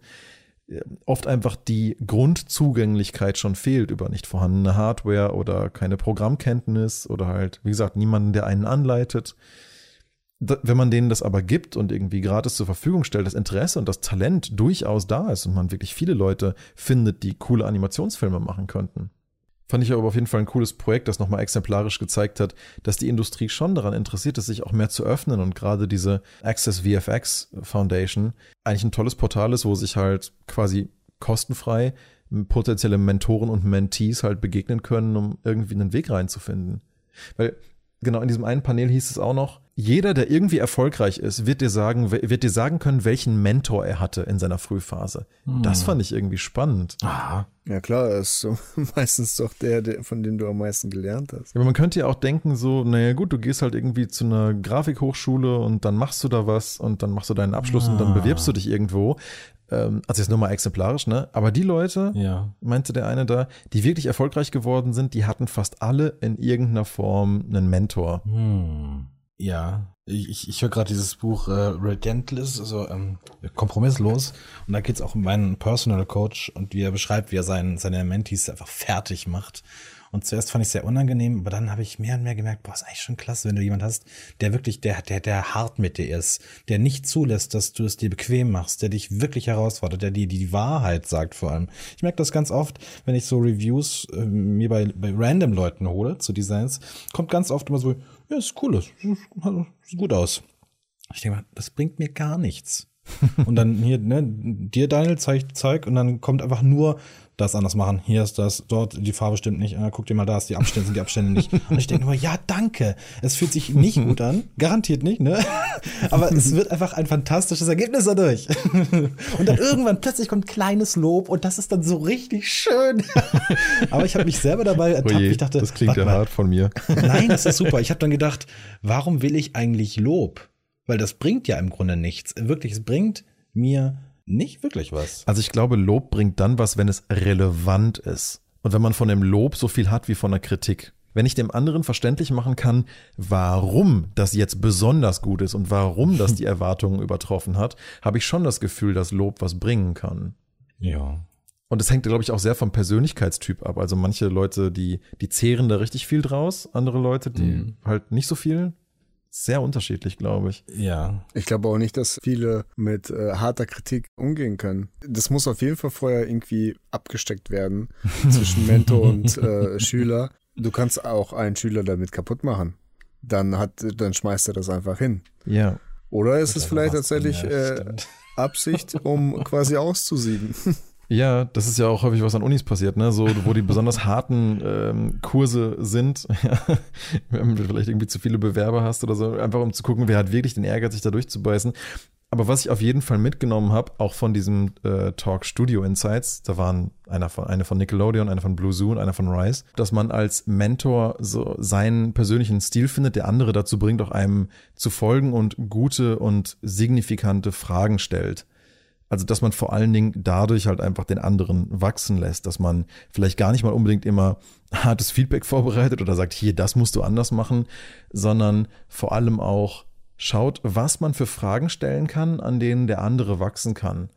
oft einfach die Grundzugänglichkeit schon fehlt über nicht vorhandene Hardware oder keine Programmkenntnis oder halt, wie gesagt, niemanden, der einen anleitet. Wenn man denen das aber gibt und irgendwie gratis zur Verfügung stellt, das Interesse und das Talent durchaus da ist und man wirklich viele Leute findet, die coole Animationsfilme machen könnten, Fand ich aber auf jeden Fall ein cooles Projekt, das nochmal exemplarisch gezeigt hat, dass die Industrie schon daran interessiert ist, sich auch mehr zu öffnen und gerade diese Access VFX Foundation eigentlich ein tolles Portal ist, wo sich halt quasi kostenfrei potenzielle Mentoren und Mentees halt begegnen können, um irgendwie einen Weg reinzufinden. Weil genau in diesem einen Panel hieß es auch noch, jeder, der irgendwie erfolgreich ist, wird dir sagen, wird dir sagen können, welchen Mentor er hatte in seiner Frühphase. Hm. Das fand ich irgendwie spannend. Aha. Ja klar, er ist so meistens doch der, der, von dem du am meisten gelernt hast. Aber man könnte ja auch denken, so, naja gut, du gehst halt irgendwie zu einer Grafikhochschule und dann machst du da was und dann machst du deinen Abschluss ah. und dann ah. bewirbst du dich irgendwo. Ähm, also jetzt nur mal exemplarisch, ne? Aber die Leute, ja. meinte der eine da, die wirklich erfolgreich geworden sind, die hatten fast alle in irgendeiner Form einen Mentor. Hm. Ja, ich, ich höre gerade dieses Buch äh, Redentless, also ähm, kompromisslos. Und da geht es auch um meinen Personal Coach und wie er beschreibt, wie er sein, seine Mentees einfach fertig macht. Und zuerst fand ich es sehr unangenehm, aber dann habe ich mehr und mehr gemerkt, boah, ist eigentlich schon klasse, wenn du jemand hast, der wirklich, der, der, der hart mit dir ist, der nicht zulässt, dass du es dir bequem machst, der dich wirklich herausfordert, der dir die, die Wahrheit sagt vor allem. Ich merke das ganz oft, wenn ich so Reviews äh, mir bei, bei random Leuten hole zu Designs, kommt ganz oft immer so, ja, ist cool, das sieht gut aus. Ich denke mal, das bringt mir gar nichts. und dann hier, ne, dir Daniel, zeig, zeig, und dann kommt einfach nur das anders machen. Hier ist das, dort die Farbe stimmt nicht. Äh, guck dir mal da, ist die Abstände sind die Abstände nicht. Und ich denke immer, ja, danke. Es fühlt sich nicht gut an, garantiert nicht, ne? Aber es wird einfach ein fantastisches Ergebnis dadurch. Und dann irgendwann plötzlich kommt kleines Lob und das ist dann so richtig schön. Aber ich habe mich selber dabei ertappt. Oje, ich dachte, das klingt ja hart von mir. Nein, das ist super. Ich habe dann gedacht, warum will ich eigentlich Lob? Weil das bringt ja im Grunde nichts. Wirklich, es bringt mir nicht wirklich was. Also ich glaube, Lob bringt dann was, wenn es relevant ist. Und wenn man von dem Lob so viel hat wie von der Kritik. Wenn ich dem anderen verständlich machen kann, warum das jetzt besonders gut ist und warum das die Erwartungen übertroffen hat, habe ich schon das Gefühl, dass Lob was bringen kann. Ja. Und es hängt, glaube ich, auch sehr vom Persönlichkeitstyp ab. Also manche Leute, die, die zehren da richtig viel draus, andere Leute, die mhm. halt nicht so viel sehr unterschiedlich, glaube ich. Ja. Ich glaube auch nicht, dass viele mit äh, harter Kritik umgehen können. Das muss auf jeden Fall vorher irgendwie abgesteckt werden zwischen Mentor und äh, Schüler. Du kannst auch einen Schüler damit kaputt machen. Dann hat, dann schmeißt er das einfach hin. Ja. Oder ist es vielleicht tatsächlich äh, Absicht, um quasi auszusiegen? Ja, das ist ja auch häufig was an Unis passiert, ne? So, wo die besonders harten ähm, Kurse sind, wenn du vielleicht irgendwie zu viele Bewerber hast oder so, einfach um zu gucken, wer hat wirklich den Ehrgeiz, sich da durchzubeißen. Aber was ich auf jeden Fall mitgenommen habe, auch von diesem äh, Talk Studio Insights, da waren einer von, eine von Nickelodeon, einer von Blue Zoo und einer von Rise, dass man als Mentor so seinen persönlichen Stil findet, der andere dazu bringt, auch einem zu folgen und gute und signifikante Fragen stellt. Also, dass man vor allen Dingen dadurch halt einfach den anderen wachsen lässt, dass man vielleicht gar nicht mal unbedingt immer hartes Feedback vorbereitet oder sagt, hier, das musst du anders machen, sondern vor allem auch schaut, was man für Fragen stellen kann, an denen der andere wachsen kann.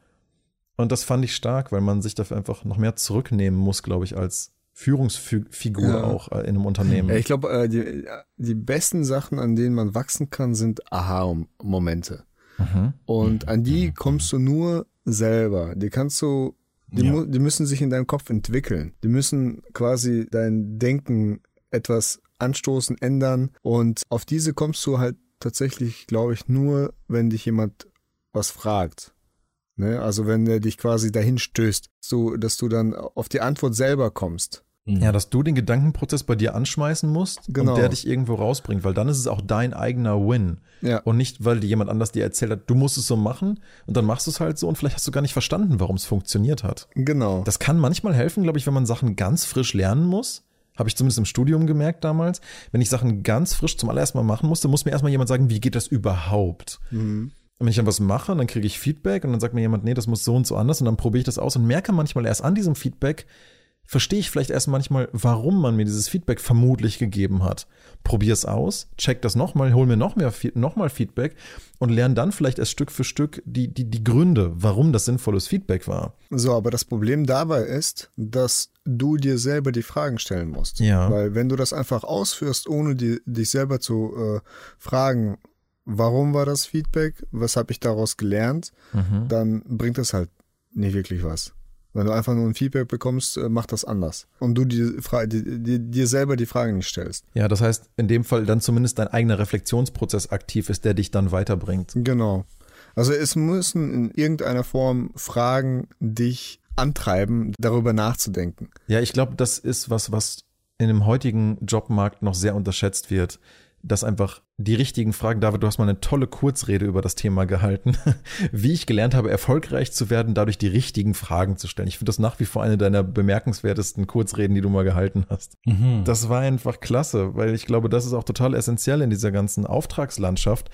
Und das fand ich stark, weil man sich dafür einfach noch mehr zurücknehmen muss, glaube ich, als Führungsfigur ja. auch äh, in einem Unternehmen. Ja, ich glaube, äh, die, die besten Sachen, an denen man wachsen kann, sind Aha-Momente. Mhm. Und an die kommst du nur selber. Die kannst du, die, ja. die müssen sich in deinem Kopf entwickeln. Die müssen quasi dein Denken etwas anstoßen, ändern. Und auf diese kommst du halt tatsächlich, glaube ich, nur, wenn dich jemand was fragt. Ne? Also wenn er dich quasi dahin stößt, so, dass du dann auf die Antwort selber kommst. Mhm. Ja, dass du den Gedankenprozess bei dir anschmeißen musst genau. und der dich irgendwo rausbringt, weil dann ist es auch dein eigener Win. Ja. Und nicht, weil dir jemand anders dir erzählt hat, du musst es so machen und dann machst du es halt so und vielleicht hast du gar nicht verstanden, warum es funktioniert hat. Genau. Das kann manchmal helfen, glaube ich, wenn man Sachen ganz frisch lernen muss. Habe ich zumindest im Studium gemerkt damals. Wenn ich Sachen ganz frisch zum allerersten Mal machen musste, muss mir erstmal jemand sagen, wie geht das überhaupt? Mhm. Und wenn ich dann was mache, dann kriege ich Feedback und dann sagt mir jemand, nee, das muss so und so anders und dann probiere ich das aus und merke manchmal erst an diesem Feedback, verstehe ich vielleicht erst manchmal, warum man mir dieses Feedback vermutlich gegeben hat. Probier's aus, check das nochmal, hol mir noch mehr, nochmal Feedback und lerne dann vielleicht erst Stück für Stück die, die, die Gründe, warum das sinnvolles Feedback war. So, aber das Problem dabei ist, dass du dir selber die Fragen stellen musst. Ja. Weil wenn du das einfach ausführst, ohne die, dich selber zu äh, fragen, warum war das Feedback, was habe ich daraus gelernt, Mhm. dann bringt das halt nicht wirklich was. Wenn du einfach nur ein Feedback bekommst, äh, mach das anders. Und du die, Fra die, die, dir selber die Fragen nicht stellst. Ja, das heißt, in dem Fall dann zumindest dein eigener Reflexionsprozess aktiv ist, der dich dann weiterbringt. Genau. Also es müssen in irgendeiner Form Fragen dich antreiben, darüber nachzudenken. Ja, ich glaube, das ist was, was in dem heutigen Jobmarkt noch sehr unterschätzt wird. Dass einfach die richtigen Fragen, David, du hast mal eine tolle Kurzrede über das Thema gehalten, wie ich gelernt habe, erfolgreich zu werden, dadurch die richtigen Fragen zu stellen. Ich finde das nach wie vor eine deiner bemerkenswertesten Kurzreden, die du mal gehalten hast. Mhm. Das war einfach klasse, weil ich glaube, das ist auch total essentiell in dieser ganzen Auftragslandschaft,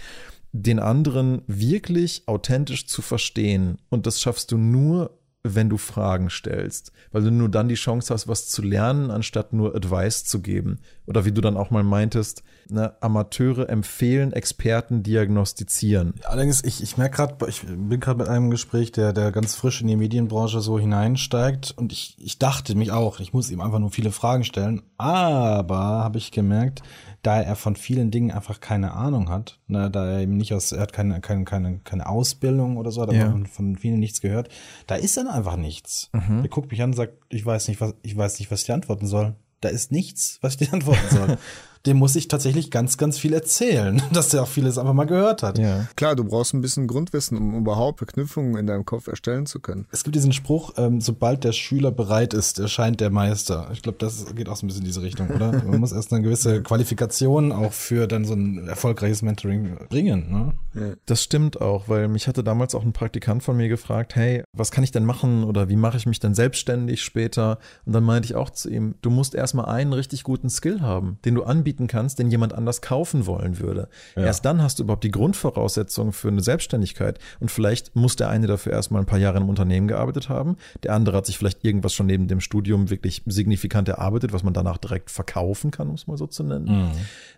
den anderen wirklich authentisch zu verstehen. Und das schaffst du nur, wenn du Fragen stellst, weil du nur dann die Chance hast, was zu lernen, anstatt nur Advice zu geben. Oder wie du dann auch mal meintest, ne, Amateure empfehlen, Experten diagnostizieren. Allerdings, ich, ich merke gerade, ich bin gerade mit einem Gespräch, der, der ganz frisch in die Medienbranche so hineinsteigt und ich, ich dachte mich auch, ich muss ihm einfach nur viele Fragen stellen, aber habe ich gemerkt, da er von vielen Dingen einfach keine Ahnung hat, ne, da er eben nicht aus, er hat keine, keine, keine, keine Ausbildung oder so, hat Ja. von vielen nichts gehört, da ist dann einfach nichts. Mhm. Er guckt mich an und sagt, ich weiß nicht, was, ich weiß nicht, was ich dir antworten soll. Da ist nichts, was ich dir antworten soll. Dem muss ich tatsächlich ganz, ganz viel erzählen, dass der auch vieles einfach mal gehört hat. Ja. Klar, du brauchst ein bisschen Grundwissen, um überhaupt Verknüpfungen in deinem Kopf erstellen zu können. Es gibt diesen Spruch, ähm, sobald der Schüler bereit ist, erscheint der Meister. Ich glaube, das geht auch so ein bisschen in diese Richtung, oder? Man muss erst eine gewisse Qualifikation auch für dann so ein erfolgreiches Mentoring bringen. Ne? Das stimmt auch, weil mich hatte damals auch ein Praktikant von mir gefragt, hey, was kann ich denn machen oder wie mache ich mich denn selbstständig später? Und dann meinte ich auch zu ihm, du musst erstmal einen richtig guten Skill haben, den du anbieten kannst, den jemand anders kaufen wollen würde. Ja. Erst dann hast du überhaupt die Grundvoraussetzungen für eine Selbstständigkeit. Und vielleicht muss der eine dafür erstmal ein paar Jahre im Unternehmen gearbeitet haben. Der andere hat sich vielleicht irgendwas schon neben dem Studium wirklich signifikant erarbeitet, was man danach direkt verkaufen kann, um es mal so zu nennen.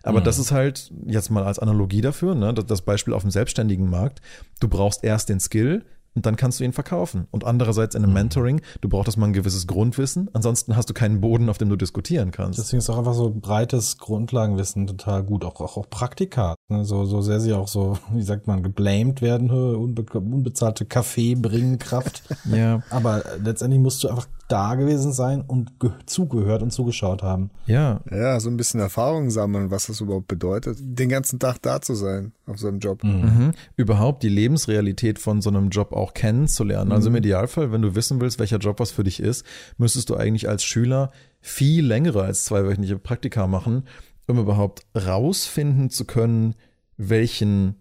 Aber das ist halt jetzt mal als Analogie dafür, ne, das- das Beispiel auf dem selbstständigen Markt. Du brauchst erst den Skill und dann kannst du ihn verkaufen. Und andererseits in einem Mentoring, du brauchst erstmal ein gewisses Grundwissen, ansonsten hast du keinen Boden, auf dem du diskutieren kannst. Deswegen ist auch einfach so breites Grundlagenwissen total gut. Auch, auch, auch Praktika. Ne? So, so sehr sie auch so, wie sagt man, geblamed werden, unbe unbezahlte Kaffee bringen Kraft. ja, Aber letztendlich musst du einfach da gewesen sein und ge- zugehört und zugeschaut haben. ja, Ja, so ein bisschen Erfahrung sammeln, was das überhaupt bedeutet, den ganzen Tag da zu sein auf so einem Job. Mhm. Überhaupt die Lebensrealität von so einem Job auch kennenzulernen. Also im Idealfall, wenn du wissen willst, welcher Job was für dich ist, müsstest du eigentlich als Schüler viel längere als zweiwöchentliche Praktika machen, um überhaupt rausfinden zu können, welchen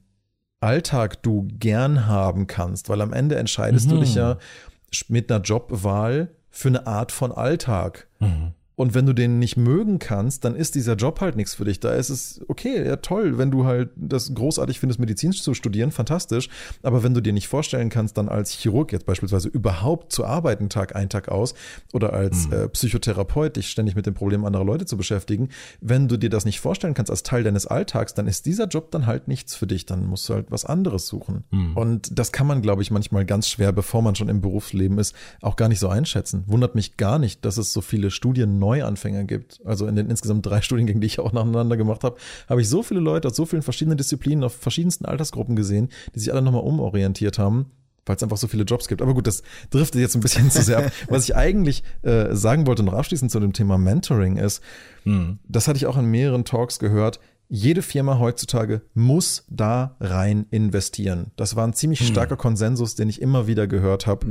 Alltag du gern haben kannst. Weil am Ende entscheidest du Mhm. dich ja mit einer Jobwahl für eine Art von Alltag. Und wenn du den nicht mögen kannst, dann ist dieser Job halt nichts für dich. Da ist es okay, ja toll, wenn du halt das großartig findest, Medizin zu studieren, fantastisch. Aber wenn du dir nicht vorstellen kannst, dann als Chirurg jetzt beispielsweise überhaupt zu arbeiten, Tag ein, Tag aus, oder als äh, Psychotherapeut dich ständig mit den Problemen anderer Leute zu beschäftigen, wenn du dir das nicht vorstellen kannst als Teil deines Alltags, dann ist dieser Job dann halt nichts für dich. Dann musst du halt was anderes suchen. Und das kann man, glaube ich, manchmal ganz schwer, bevor man schon im Berufsleben ist, auch gar nicht so einschätzen. Wundert mich gar nicht, dass es so viele Studienneuanfänger gibt. Also in den insgesamt drei Studiengängen, die ich auch nacheinander gemacht habe, habe ich so viele Leute aus so vielen verschiedenen Disziplinen, auf verschiedensten Altersgruppen gesehen, die sich alle nochmal umorientiert haben weil es einfach so viele Jobs gibt. Aber gut, das driftet jetzt ein bisschen zu sehr ab. Was ich eigentlich äh, sagen wollte, noch abschließend zu dem Thema Mentoring ist, das hatte ich auch in mehreren Talks gehört, jede Firma heutzutage muss da rein investieren. Das war ein ziemlich starker Konsensus, den ich immer wieder gehört habe.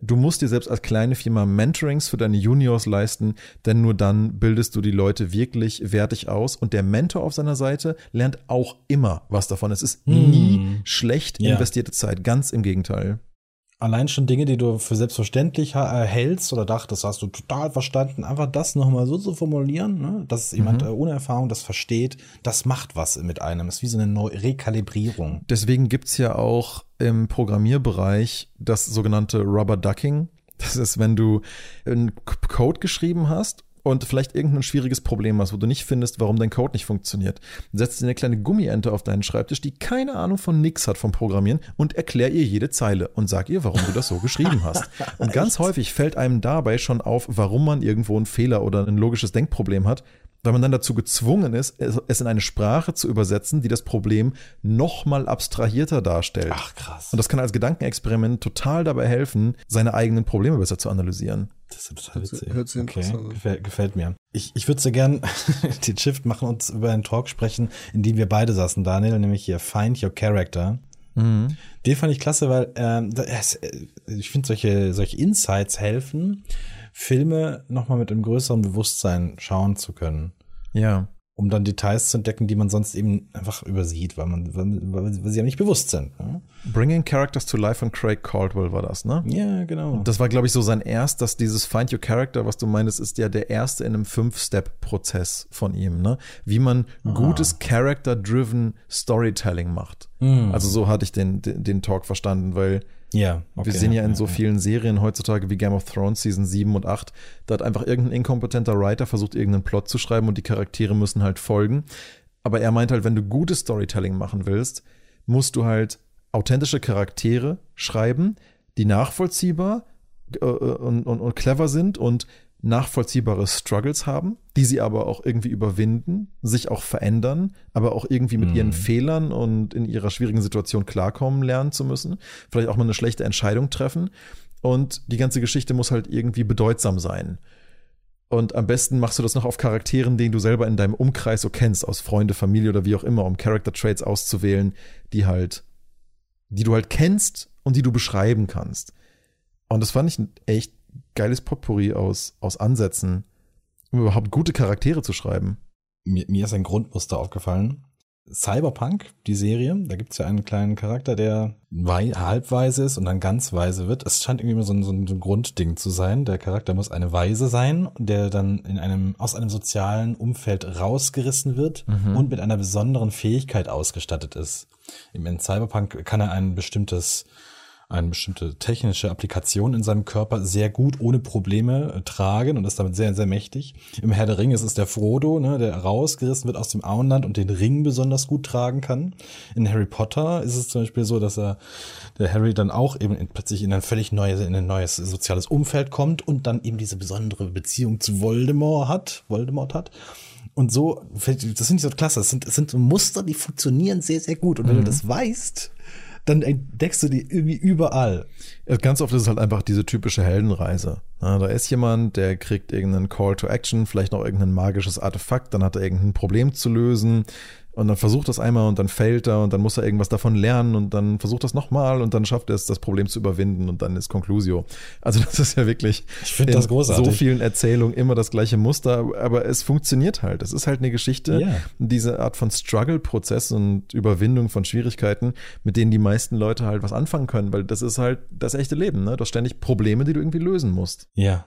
Du musst dir selbst als kleine Firma Mentorings für deine Juniors leisten, denn nur dann bildest du die Leute wirklich wertig aus und der Mentor auf seiner Seite lernt auch immer was davon. Es ist nie schlecht Ja. investierte Zeit, ganz im Gegenteil. Allein schon Dinge, die du für selbstverständlich äh, hältst oder dachtest, hast du total verstanden, einfach das nochmal so zu formulieren, ne? dass jemand äh, ohne Erfahrung das versteht, das macht was mit einem. ist wie so eine Neu Rekalibrierung. Deswegen gibt's ja auch im Programmierbereich das sogenannte Rubber Ducking. Das ist, wenn du einen Code geschrieben hast und vielleicht irgendein schwieriges Problem hast, wo du nicht findest, warum dein Code nicht funktioniert. Setzt dir eine kleine Gummiente auf deinen Schreibtisch, die keine Ahnung von nix hat vom Programmieren und erklär ihr jede Zeile und sag ihr, warum du das so geschrieben hast. Und ganz häufig fällt einem dabei schon auf, warum man irgendwo einen Fehler oder ein logisches Denkproblem hat, weil man dann dazu gezwungen ist, es in eine Sprache zu übersetzen, die das Problem noch mal abstrahierter darstellt. Ach krass. Und das kann als Gedankenexperiment total dabei helfen, seine eigenen Probleme besser zu analysieren. Das ist total witzig. Hört sich okay, gefällt, gefällt mir. Ich, ich würde sehr gern den Shift machen und über einen Talk sprechen, in dem wir beide saßen, Daniel, nämlich hier Find Your Character. Mhm. Den fand ich klasse, weil ähm, das, äh, ich finde, solche, solche Insights helfen, Filme nochmal mit einem größeren Bewusstsein schauen zu können. Ja. Um dann Details zu entdecken, die man sonst eben einfach übersieht, weil man, weil, weil sie ja nicht bewusst sind. Ne? Bringing Characters to Life von Craig Caldwell war das, ne? Ja, genau. Das war, glaube ich, so sein erstes, dieses Find Your Character, was du meinst, ist ja der erste in einem Fünf-Step-Prozess von ihm, ne? Wie man gutes Character-driven Storytelling macht. Mhm. Also so hatte ich den, den, den Talk verstanden, weil ja, okay, wir sehen ja in ja, so vielen Serien heutzutage wie Game of Thrones Season 7 und 8, da hat einfach irgendein inkompetenter Writer versucht, irgendeinen Plot zu schreiben und die Charaktere müssen halt folgen. Aber er meint halt, wenn du gutes Storytelling machen willst, musst du halt authentische Charaktere schreiben, die nachvollziehbar äh, und, und, und clever sind und nachvollziehbare Struggles haben, die sie aber auch irgendwie überwinden, sich auch verändern, aber auch irgendwie mit Mhm. ihren Fehlern und in ihrer schwierigen Situation klarkommen lernen zu müssen, vielleicht auch mal eine schlechte Entscheidung treffen und die ganze Geschichte muss halt irgendwie bedeutsam sein. Und am besten machst du das noch auf Charakteren, den du selber in deinem Umkreis so kennst, aus Freunde, Familie oder wie auch immer, um Character Traits auszuwählen, die halt, die du halt kennst und die du beschreiben kannst. Und das fand ich echt geiles Potpourri aus, aus Ansätzen, um überhaupt gute Charaktere zu schreiben. mir, mir ist ein Grundmuster aufgefallen. Cyberpunk, die Serie, da gibt's ja einen kleinen Charakter, der wei halbweise ist und dann ganz weise wird. Es scheint irgendwie immer so ein, so, ein, Grundding zu sein. Der Charakter muss eine Weise sein, der dann in einem, aus einem sozialen Umfeld rausgerissen wird und mit einer besonderen Fähigkeit ausgestattet ist. Im in Cyberpunk kann er ein bestimmtes eine bestimmte technische Applikation in seinem Körper sehr gut ohne Probleme äh, tragen und ist damit sehr, sehr mächtig. Im Herr der Ringe ist es der Frodo, ne, der rausgerissen wird aus dem Auenland und den Ring besonders gut tragen kann. In Harry Potter ist es zum Beispiel so, dass er, der Harry dann auch eben in, plötzlich in ein völlig neues, in ein neues soziales Umfeld kommt und dann eben diese besondere Beziehung zu Voldemort hat, Voldemort hat. Und so, das finde ich so klasse. Das sind, das sind so Muster, die funktionieren sehr, sehr gut. Und wenn du das weißt, dann entdeckst du die irgendwie überall. Ja, Ganz oft ist es halt einfach diese typische Heldenreise. Da ist jemand, der kriegt irgendeinen Call to Action, vielleicht noch irgendein magisches Artefakt, dann hat er irgendein Problem zu lösen und dann versucht das einmal und dann fällt er und dann muss er irgendwas davon lernen und dann versucht das nochmal und dann schafft er es, das Problem zu überwinden und dann ist Conclusio. Also das ist ja wirklich Ich finde in das großartig. so vielen Erzählungen immer das gleiche Muster, aber es funktioniert halt. Es ist halt eine Geschichte, Ja. diese Art von Struggle-Prozess und Überwindung von Schwierigkeiten, mit denen die meisten Leute halt was anfangen können, weil das ist halt das echte Leben, ne? Du hast ständig Probleme, die du irgendwie lösen musst. Ja.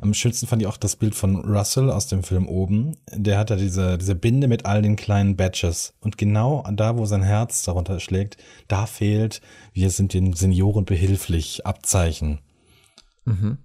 Am schönsten fand ich auch das Bild von Russell aus dem Film oben. Der hat ja diese, diese Binde mit all den kleinen Badges. Und genau da, wo sein Herz darunter schlägt, da fehlt, wir sind den Senioren behilflich, Abzeichen.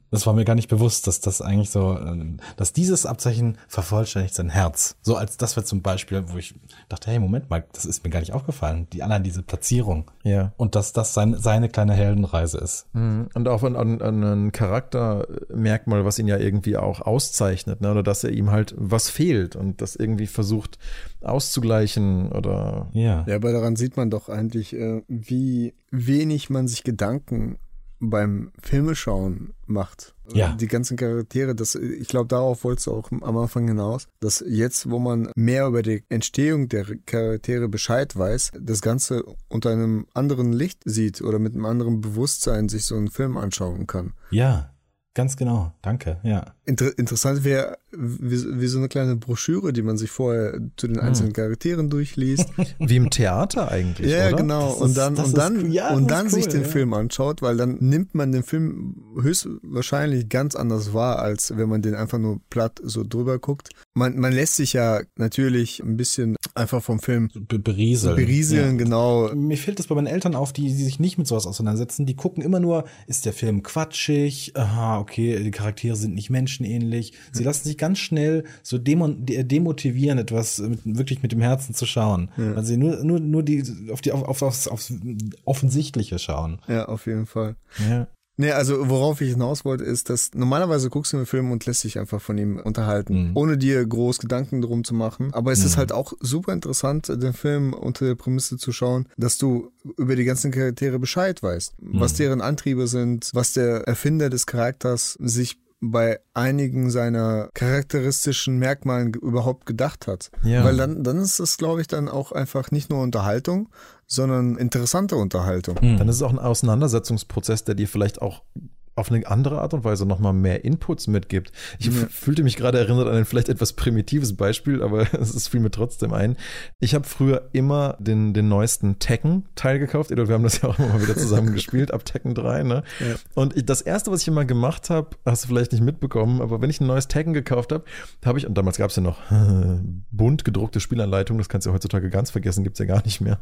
Das war mir gar nicht bewusst, dass das eigentlich so, äh, dass dieses Abzeichen vervollständigt sein Herz. So als das wäre zum Beispiel, wo ich dachte, hey, Moment mal, das ist mir gar nicht aufgefallen. Die allein diese Platzierung. Ja. Und dass das sein, seine kleine Heldenreise ist. Und auch an, an, an ein Charaktermerkmal, was ihn ja irgendwie auch auszeichnet, ne? oder dass er ihm halt was fehlt und das irgendwie versucht auszugleichen oder Ja. Ja, aber daran sieht man doch eigentlich, äh, wie wenig man sich Gedanken beim Filmeschauen macht. Ja. Die ganzen Charaktere, das, ich glaube, darauf wolltest du auch am Anfang hinaus, dass jetzt, wo man mehr über die Entstehung der Charaktere Bescheid weiß, das Ganze unter einem anderen Licht sieht oder mit einem anderen Bewusstsein sich so einen Film anschauen kann. Ja, ganz genau. Danke, ja. Inter interessant wäre wie, wie, so eine kleine Broschüre, die man sich vorher zu den hm. einzelnen Charakteren durchliest. Wie im Theater eigentlich, ja, oder? genau. Ist, und dann, und dann, ja, und dann cool, sich den ja. Film anschaut, weil dann nimmt man den Film höchstwahrscheinlich ganz anders wahr, als wenn man den einfach nur platt so drüber guckt. Man, man lässt sich ja natürlich ein bisschen einfach vom Film berieseln. Berieseln, ja. genau. Mir fällt das bei meinen Eltern auf, die, die sich nicht mit sowas auseinandersetzen. Die gucken immer nur, ist der Film quatschig? Aha, okay, die Charaktere sind nicht menschenähnlich. Sie lassen sich ganz schnell so demotivieren, etwas mit, wirklich mit dem Herzen zu schauen. Ja. Weil sie nur, nur, nur die, auf die, auf, auf, aufs, aufs Offensichtliche schauen. Ja, auf jeden Fall. Ja. Nee, also worauf ich hinaus wollte, ist, dass normalerweise guckst du einen Film und lässt dich einfach von ihm unterhalten, mhm. ohne dir groß Gedanken drum zu machen. Aber es mhm. ist halt auch super interessant, den Film unter der Prämisse zu schauen, dass du über die ganzen Charaktere Bescheid weißt, mhm. was deren Antriebe sind, was der Erfinder des Charakters sich bei einigen seiner charakteristischen Merkmalen überhaupt gedacht hat. Ja. Weil dann, dann ist es, glaube ich, dann auch einfach nicht nur Unterhaltung, sondern interessante Unterhaltung. Mhm. Dann ist es auch ein Auseinandersetzungsprozess, der dir vielleicht auch auf eine andere Art und Weise nochmal mehr Inputs mitgibt. Ich ja. fühlte mich gerade erinnert an ein vielleicht etwas primitives Beispiel, aber es fiel mir trotzdem ein. Ich habe früher immer den, den neuesten Tekken-Teil gekauft. Edward, wir haben das ja auch immer mal wieder zusammen gespielt, ab Tekken 3. Ne? Ja. Und ich, das erste, was ich immer gemacht habe, hast du vielleicht nicht mitbekommen, aber wenn ich ein neues Tekken gekauft habe, habe ich, und damals gab es ja noch bunt gedruckte Spielanleitungen, das kannst du ja heutzutage ganz vergessen, gibt's ja gar nicht mehr,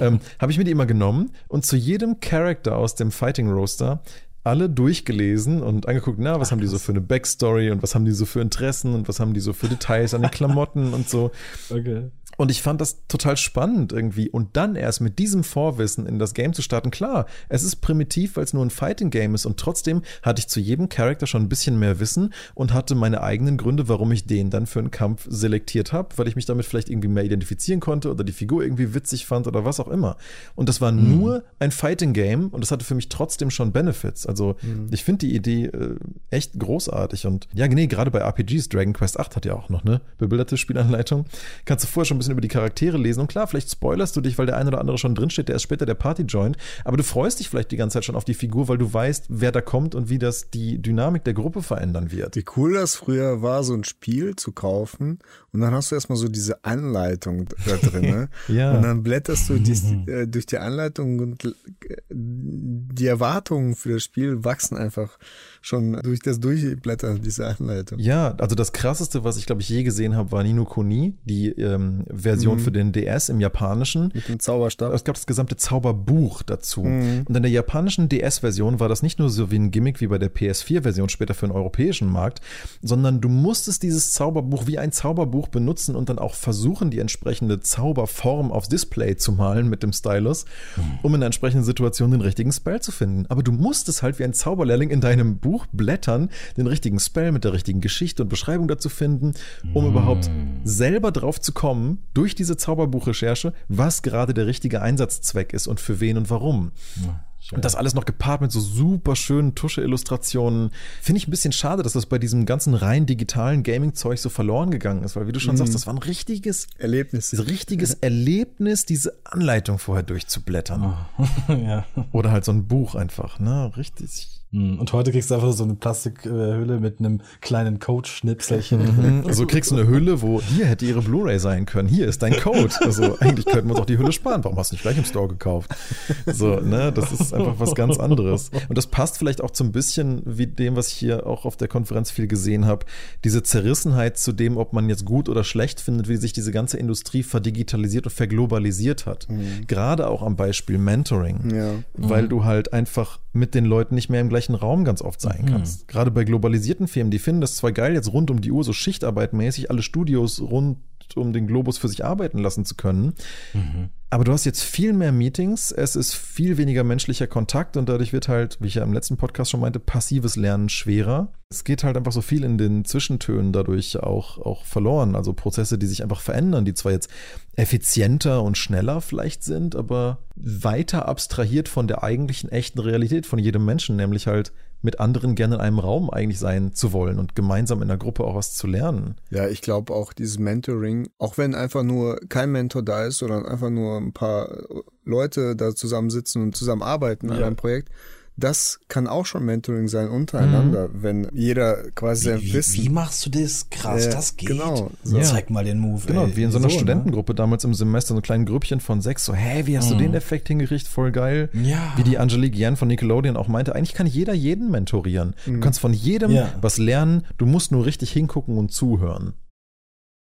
ähm, habe ich mir die immer genommen und zu jedem Charakter aus dem Fighting Roaster alle durchgelesen und angeguckt, na, was Ach, haben die so für eine Backstory und was haben die so für Interessen und was haben die so für Details an den Klamotten und so. Okay. Und ich fand das total spannend irgendwie. Und dann erst mit diesem Vorwissen in das Game zu starten. Klar, es ist primitiv, weil es nur ein Fighting-Game ist. Und trotzdem hatte ich zu jedem Charakter schon ein bisschen mehr Wissen und hatte meine eigenen Gründe, warum ich den dann für einen Kampf selektiert habe, weil ich mich damit vielleicht irgendwie mehr identifizieren konnte oder die Figur irgendwie witzig fand oder was auch immer. Und das war mhm. nur ein Fighting-Game und das hatte für mich trotzdem schon Benefits. Also mhm. ich finde die Idee äh, echt großartig. Und ja, nee, gerade bei RPGs, Dragon Quest 8 hat ja auch noch eine bebilderte Spielanleitung. Kannst du vorher schon bisschen über die Charaktere lesen. Und klar, vielleicht spoilerst du dich, weil der eine oder andere schon drinsteht, der ist später der Party joint. Aber du freust dich vielleicht die ganze Zeit schon auf die Figur, weil du weißt, wer da kommt und wie das die Dynamik der Gruppe verändern wird. Wie cool das früher war, so ein Spiel zu kaufen. Und dann hast du erstmal so diese Anleitung da drin. Ne? ja. Und dann blätterst du die, äh, durch die Anleitung und äh, die Erwartungen für das Spiel wachsen einfach schon durch das Durchblättern dieser Anleitung. Ja, also das krasseste, was ich glaube ich je gesehen habe, war Nino Kuni, die ähm, Version mhm. für den DS im Japanischen. Mit dem Zauberstab. Es gab das gesamte Zauberbuch dazu. Mhm. Und in der japanischen DS-Version war das nicht nur so wie ein Gimmick wie bei der PS4-Version später für den europäischen Markt, sondern du musstest dieses Zauberbuch wie ein Zauberbuch benutzen und dann auch versuchen, die entsprechende Zauberform aufs Display zu malen mit dem Stylus, mhm. um in der entsprechenden Situation den richtigen Spell zu finden. Aber du musstest halt wie ein Zauberlehrling in deinem Buch Buch blättern, den richtigen Spell mit der richtigen Geschichte und Beschreibung dazu finden, um mm. überhaupt selber drauf zu kommen, durch diese Zauberbuchrecherche, was gerade der richtige Einsatzzweck ist und für wen und warum. Ja. Und das alles noch gepaart mit so super schönen Tusche-Illustrationen. Finde ich ein bisschen schade, dass das bei diesem ganzen rein digitalen Gaming-Zeug so verloren gegangen ist, weil wie du schon mhm. sagst, das war ein richtiges Erlebnis. Ein richtiges Erlebnis, diese Anleitung vorher durchzublättern. Oh. ja. Oder halt so ein Buch einfach, ne? Richtig und heute kriegst du einfach so eine Plastikhülle mit einem kleinen Code-Schnipselchen. Also kriegst du eine Hülle, wo hier hätte ihre Blu-ray sein können. Hier ist dein Code. Also eigentlich könnten wir uns auch die Hülle sparen. Warum hast du nicht gleich im Store gekauft? So, ne, das ist einfach was ganz anderes. Und das passt vielleicht auch so ein bisschen wie dem, was ich hier auch auf der Konferenz viel gesehen habe. Diese Zerrissenheit zu dem, ob man jetzt gut oder schlecht findet, wie sich diese ganze Industrie verdigitalisiert und verglobalisiert hat. Mhm. Gerade auch am Beispiel Mentoring. Ja. Weil mhm. du halt einfach mit den Leuten nicht mehr im gleichen Raum ganz oft sein mhm. kannst. Gerade bei globalisierten Firmen, die finden das zwar geil, jetzt rund um die Uhr so Schichtarbeitmäßig alle Studios rund um den Globus für sich arbeiten lassen zu können. Mhm. Aber du hast jetzt viel mehr Meetings, es ist viel weniger menschlicher Kontakt und dadurch wird halt, wie ich ja im letzten Podcast schon meinte, passives Lernen schwerer. Es geht halt einfach so viel in den Zwischentönen dadurch auch, auch verloren. Also Prozesse, die sich einfach verändern, die zwar jetzt effizienter und schneller vielleicht sind, aber weiter abstrahiert von der eigentlichen echten Realität von jedem Menschen, nämlich halt mit anderen gerne in einem Raum eigentlich sein zu wollen und gemeinsam in der Gruppe auch was zu lernen. Ja, ich glaube auch dieses Mentoring, auch wenn einfach nur kein Mentor da ist, sondern einfach nur ein paar Leute da zusammensitzen und zusammenarbeiten ja. an einem Projekt, das kann auch schon Mentoring sein untereinander, mhm. wenn jeder quasi sein wie, Wissen. Wie machst du das? Krass, äh, das geht. Genau. So. Ja. Zeig mal den Move. Genau, ey. wie in so einer so, ne? Studentengruppe ne? damals im Semester, so ein kleines Grüppchen von sechs, so, hä, wie hast mhm. du den Effekt hingerichtet? Voll geil. Ja. Wie die Angelique Jan von Nickelodeon auch meinte, eigentlich kann jeder jeden mentorieren. Mhm. Du kannst von jedem ja. was lernen, du musst nur richtig hingucken und zuhören.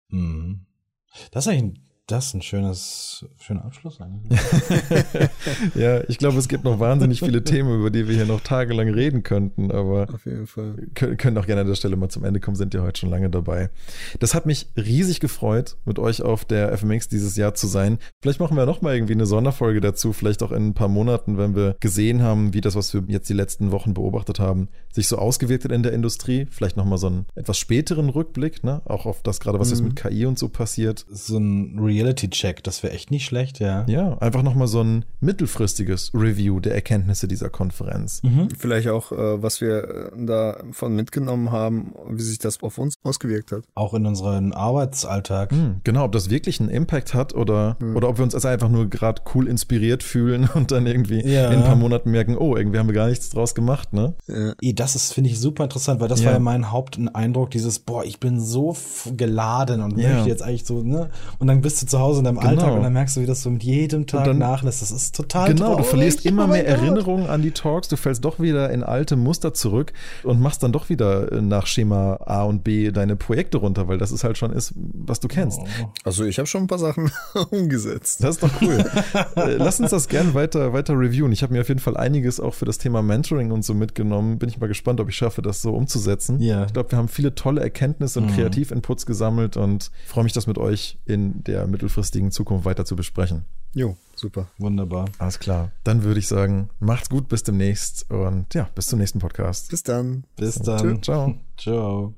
Mhm. Das ist eigentlich ein das ein schönes, schöner Abschluss eigentlich. ja, ich glaube, es gibt noch wahnsinnig viele Themen, über die wir hier noch tagelang reden könnten, aber auf jeden Fall. Können, können auch gerne an der Stelle mal zum Ende kommen, sind ja heute schon lange dabei. Das hat mich riesig gefreut, mit euch auf der FMX dieses Jahr zu sein. Vielleicht machen wir noch mal irgendwie eine Sonderfolge dazu, vielleicht auch in ein paar Monaten, wenn wir gesehen haben, wie das, was wir jetzt die letzten Wochen beobachtet haben, sich so ausgewirkt hat in der Industrie. Vielleicht noch mal so einen etwas späteren Rückblick, ne? Auch auf das gerade, was mhm. jetzt mit KI und so passiert. So ein Real Reality-Check, das wäre echt nicht schlecht, ja. Ja, einfach nochmal so ein mittelfristiges Review der Erkenntnisse dieser Konferenz. Mhm. Vielleicht auch, äh, was wir äh, davon mitgenommen haben, wie sich das auf uns ausgewirkt hat. Auch in unseren Arbeitsalltag. Mhm, genau, ob das wirklich einen Impact hat oder, mhm. oder ob wir uns also einfach nur gerade cool inspiriert fühlen und dann irgendwie ja. in ein paar Monaten merken, oh, irgendwie haben wir gar nichts draus gemacht, ne? Ja. Das ist, finde ich, super interessant, weil das ja. war ja mein Haupteindruck, dieses, boah, ich bin so geladen und möchte jetzt eigentlich so, ne? Und dann bist du zu Hause in deinem genau. Alltag und dann merkst du, wie das so mit jedem Tag dann, nachlässt. Das ist total Genau, traurig. du verlierst immer oh mehr Gott. Erinnerungen an die Talks, du fällst doch wieder in alte Muster zurück und machst dann doch wieder äh, nach Schema A und B deine Projekte runter, weil das ist halt schon ist, was du kennst. Oh. Also ich habe schon ein paar Sachen umgesetzt. Das ist doch cool. Äh, lass uns das gern weiter, weiter reviewen. Ich habe mir auf jeden Fall einiges auch für das Thema Mentoring und so mitgenommen. Bin ich mal gespannt, ob ich schaffe, das so umzusetzen. Ja. Ich glaube, wir haben viele tolle Erkenntnisse und mhm. Kreativinputs gesammelt und freue mich, das mit euch in der mittelfristigen Zukunft weiter zu besprechen. Jo, super. Wunderbar. Alles klar. Dann würde ich sagen, macht's gut, bis demnächst und ja, bis zum nächsten Podcast. Bis dann. Bis dann. Ciao. Ciao.